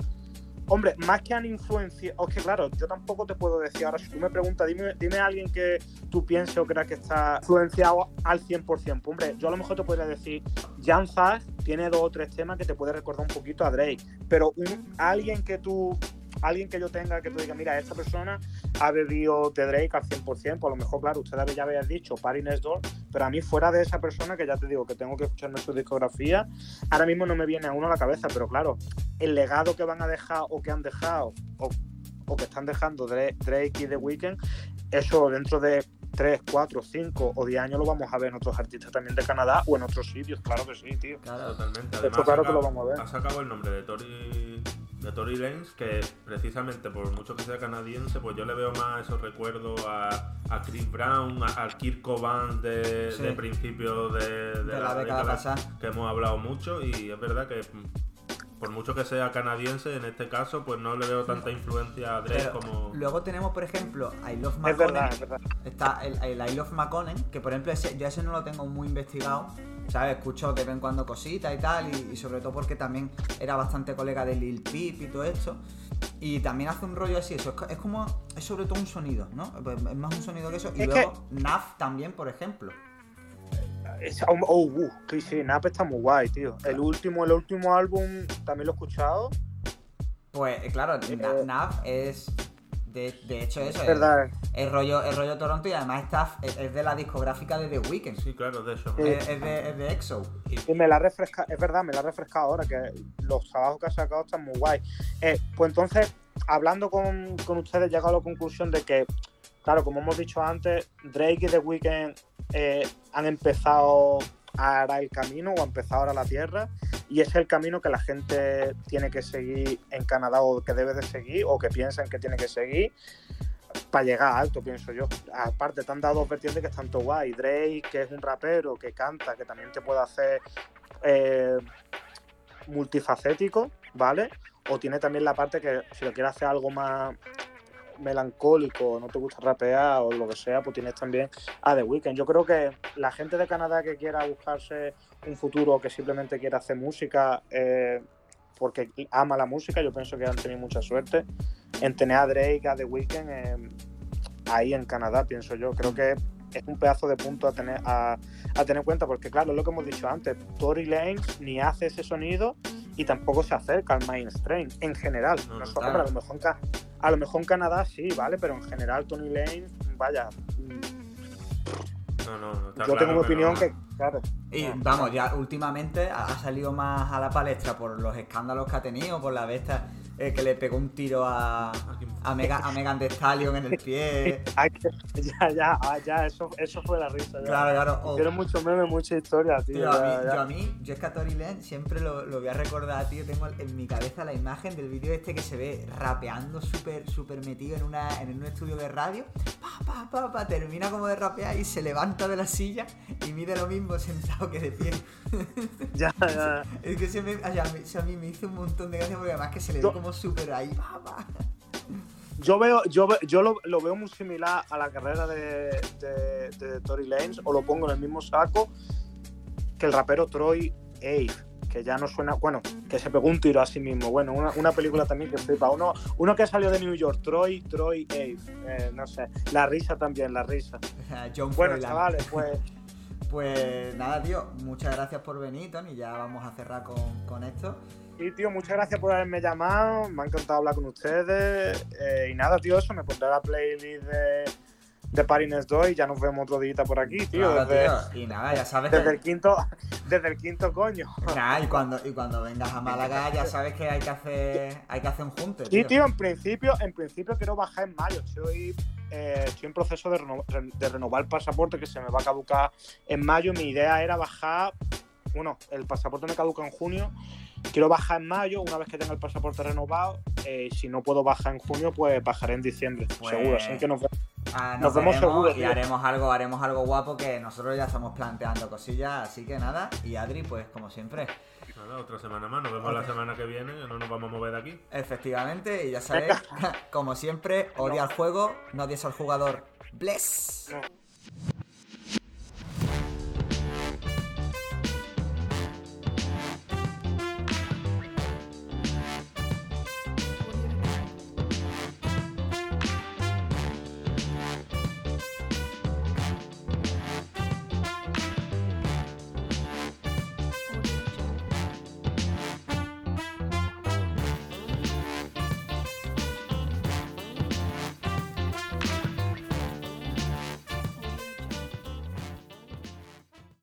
Hombre, más que han influenciado. Es que claro, yo tampoco te puedo decir. Ahora, si tú me preguntas, dime, dime a alguien que tú pienses o creas que está influenciado al 100%. Pues, hombre, yo a lo mejor te podría decir, Jan Zach tiene dos o tres temas que te puede recordar un poquito a Drake. Pero alguien que tú alguien que yo tenga que tú digas, mira, esta persona ha bebido de Drake al 100%, pues a lo mejor, claro, usted ya había dicho Paris Next Door, pero a mí fuera de esa persona que ya te digo que tengo que escucharme su discografía, ahora mismo no me viene a uno a la cabeza, pero claro, el legado que van a dejar o que han dejado o, que están dejando Drake y The Weeknd, eso dentro de 3, 4, 5 o 10 años lo vamos a ver en otros artistas también de Canadá o en otros sitios, claro que sí, tío. Claro, totalmente. Además, claro que lo vamos a ver. Ha sacado el nombre de Tori de Tory Lanez, que precisamente por mucho que sea canadiense, pues yo le veo más esos recuerdos a, a Chris Brown, a, Kirk Cobain de, de principios de, la, década pasada, que hemos hablado mucho y es verdad que por mucho que sea canadiense, en este caso, pues no le veo tanta influencia a Drake como. Luego tenemos, por ejemplo, I Love McConnell. Está el, el, I Love McConnell, que por ejemplo ese, yo ese no lo tengo muy investigado. ¿Sabes? Escucho de vez en cuando cositas y tal, y, sobre todo porque también era bastante colega de Lil Peep y todo esto. Y también hace un rollo así, eso es, como, es sobre todo un sonido, ¿no? Pues, es más un sonido que eso. Y luego Naf también, por ejemplo. Oh, oh uh, sí, sí, Nap está muy guay, tío. El último, el último álbum también lo he escuchado. Pues eh, claro, eh, Nap es. De, de, hecho, eso es, verdad. Es, rollo, el rollo Toronto y además está, es, de la discográfica de The Weeknd. Sí, claro, de eso. Es, de, es de EXO. Y, me la refresca, es verdad, me la ha refrescado ahora, que los trabajos que ha sacado están muy guay. Eh, pues entonces, hablando con, con ustedes, he llegado a la conclusión de que claro, como hemos dicho antes, Drake y The Weeknd eh, han empezado a arar el camino o han empezado ahora la tierra y es el camino que la gente tiene que seguir en Canadá o que debe de seguir o que piensan que tiene que seguir. para llegar alto, pienso yo. Aparte, te han dado dos vertientes que están todo guay. Drake, que es un rapero, que canta, que también te puede hacer eh, multifacético, ¿vale? O tiene también la parte que si lo quieres hacer algo más melancólico, no te gusta rapear o lo que sea, pues tienes también a The Weeknd. Yo creo que la gente de Canadá que quiera buscarse un futuro que simplemente quiera hacer música eh, porque ama la música, yo pienso que han tenido mucha suerte en tener a Drake, a The Weeknd eh, ahí en Canadá, pienso yo. Creo que es un pedazo de punto a tener, a, tener en cuenta, porque claro, es lo que hemos dicho antes, Tory Lanez ni hace ese sonido y tampoco se acerca al mainstream en general. a, lo mejor en, a lo mejor en Canadá sí, ¿vale? Pero en general Tony Lane, vaya. No, no, no Yo tengo una opinión que, claro. Y vamos, ya últimamente ha salido más a la palestra por los escándalos que ha tenido, por la bestia eh, que le pegó un tiro a, a, Megan Thee Stallion en el pie. ya, ya, ah, ya, eso, eso fue la risa. Ya. Claro, claro. Quiero mucho meme, mucha historia, tío. a mí, yo a mí, yo es que a Tori Len siempre lo, lo, voy a recordar, tío. Tengo en mi cabeza la imagen del vídeo este que se ve rapeando súper, súper metido en, una, en un estudio de radio. Pa, pa, pa, pa, termina como de rapear y se levanta de la silla y mide lo mismo sentado que de pie. ya, ya. Es que se me, a mí me hizo un montón de gracia porque además que se le ve como súper ahí, Yo veo, yo, yo lo, veo muy similar a la carrera de, de, Tory Lanez, o lo pongo en el mismo saco que el rapero Troy Ave, que ya no suena, bueno, que se pegó un tiro a sí mismo. Bueno, una, película también que flipa. Uno, uno que salió de New York, Troy, Troy Ave, eh, no sé, la risa también, la risa. bueno, chavales, pues. Pues nada, tío, muchas gracias por venir, Tony. Ya vamos a cerrar con, con esto. Sí, tío, muchas gracias por haberme llamado. Me ha encantado hablar con ustedes. Eh, y nada, tío, eso, me pondré la playlist de, de Parines 2 y ya nos vemos otro día por aquí, tío. Y nada, ya sabes desde el quinto Desde el quinto coño. Y cuando, y cuando vengas a Málaga ya sabes que hay que hacer, hay que hacer un junte. Sí, tío, en principio, en principio quiero bajar en mayo. Estoy, eh, estoy en proceso de, de renovar el pasaporte que se me va a caducar en mayo. Mi idea era bajar. Bueno, el pasaporte me caduca en junio Quiero bajar en mayo, una vez que tenga el pasaporte renovado. Eh, si no puedo bajar en junio, pues bajaré en diciembre, pues, seguro. Así que nos, ah, vemos seguro. Y haremos algo, haremos algo guapo que nosotros ya estamos planteando cosillas. Así que nada, y Adri, pues como siempre. Nada, otra semana más, nos vemos la semana que viene, no nos vamos a mover de aquí. Efectivamente, y ya sabéis, como siempre, odia al juego, no odies al jugador. Bless.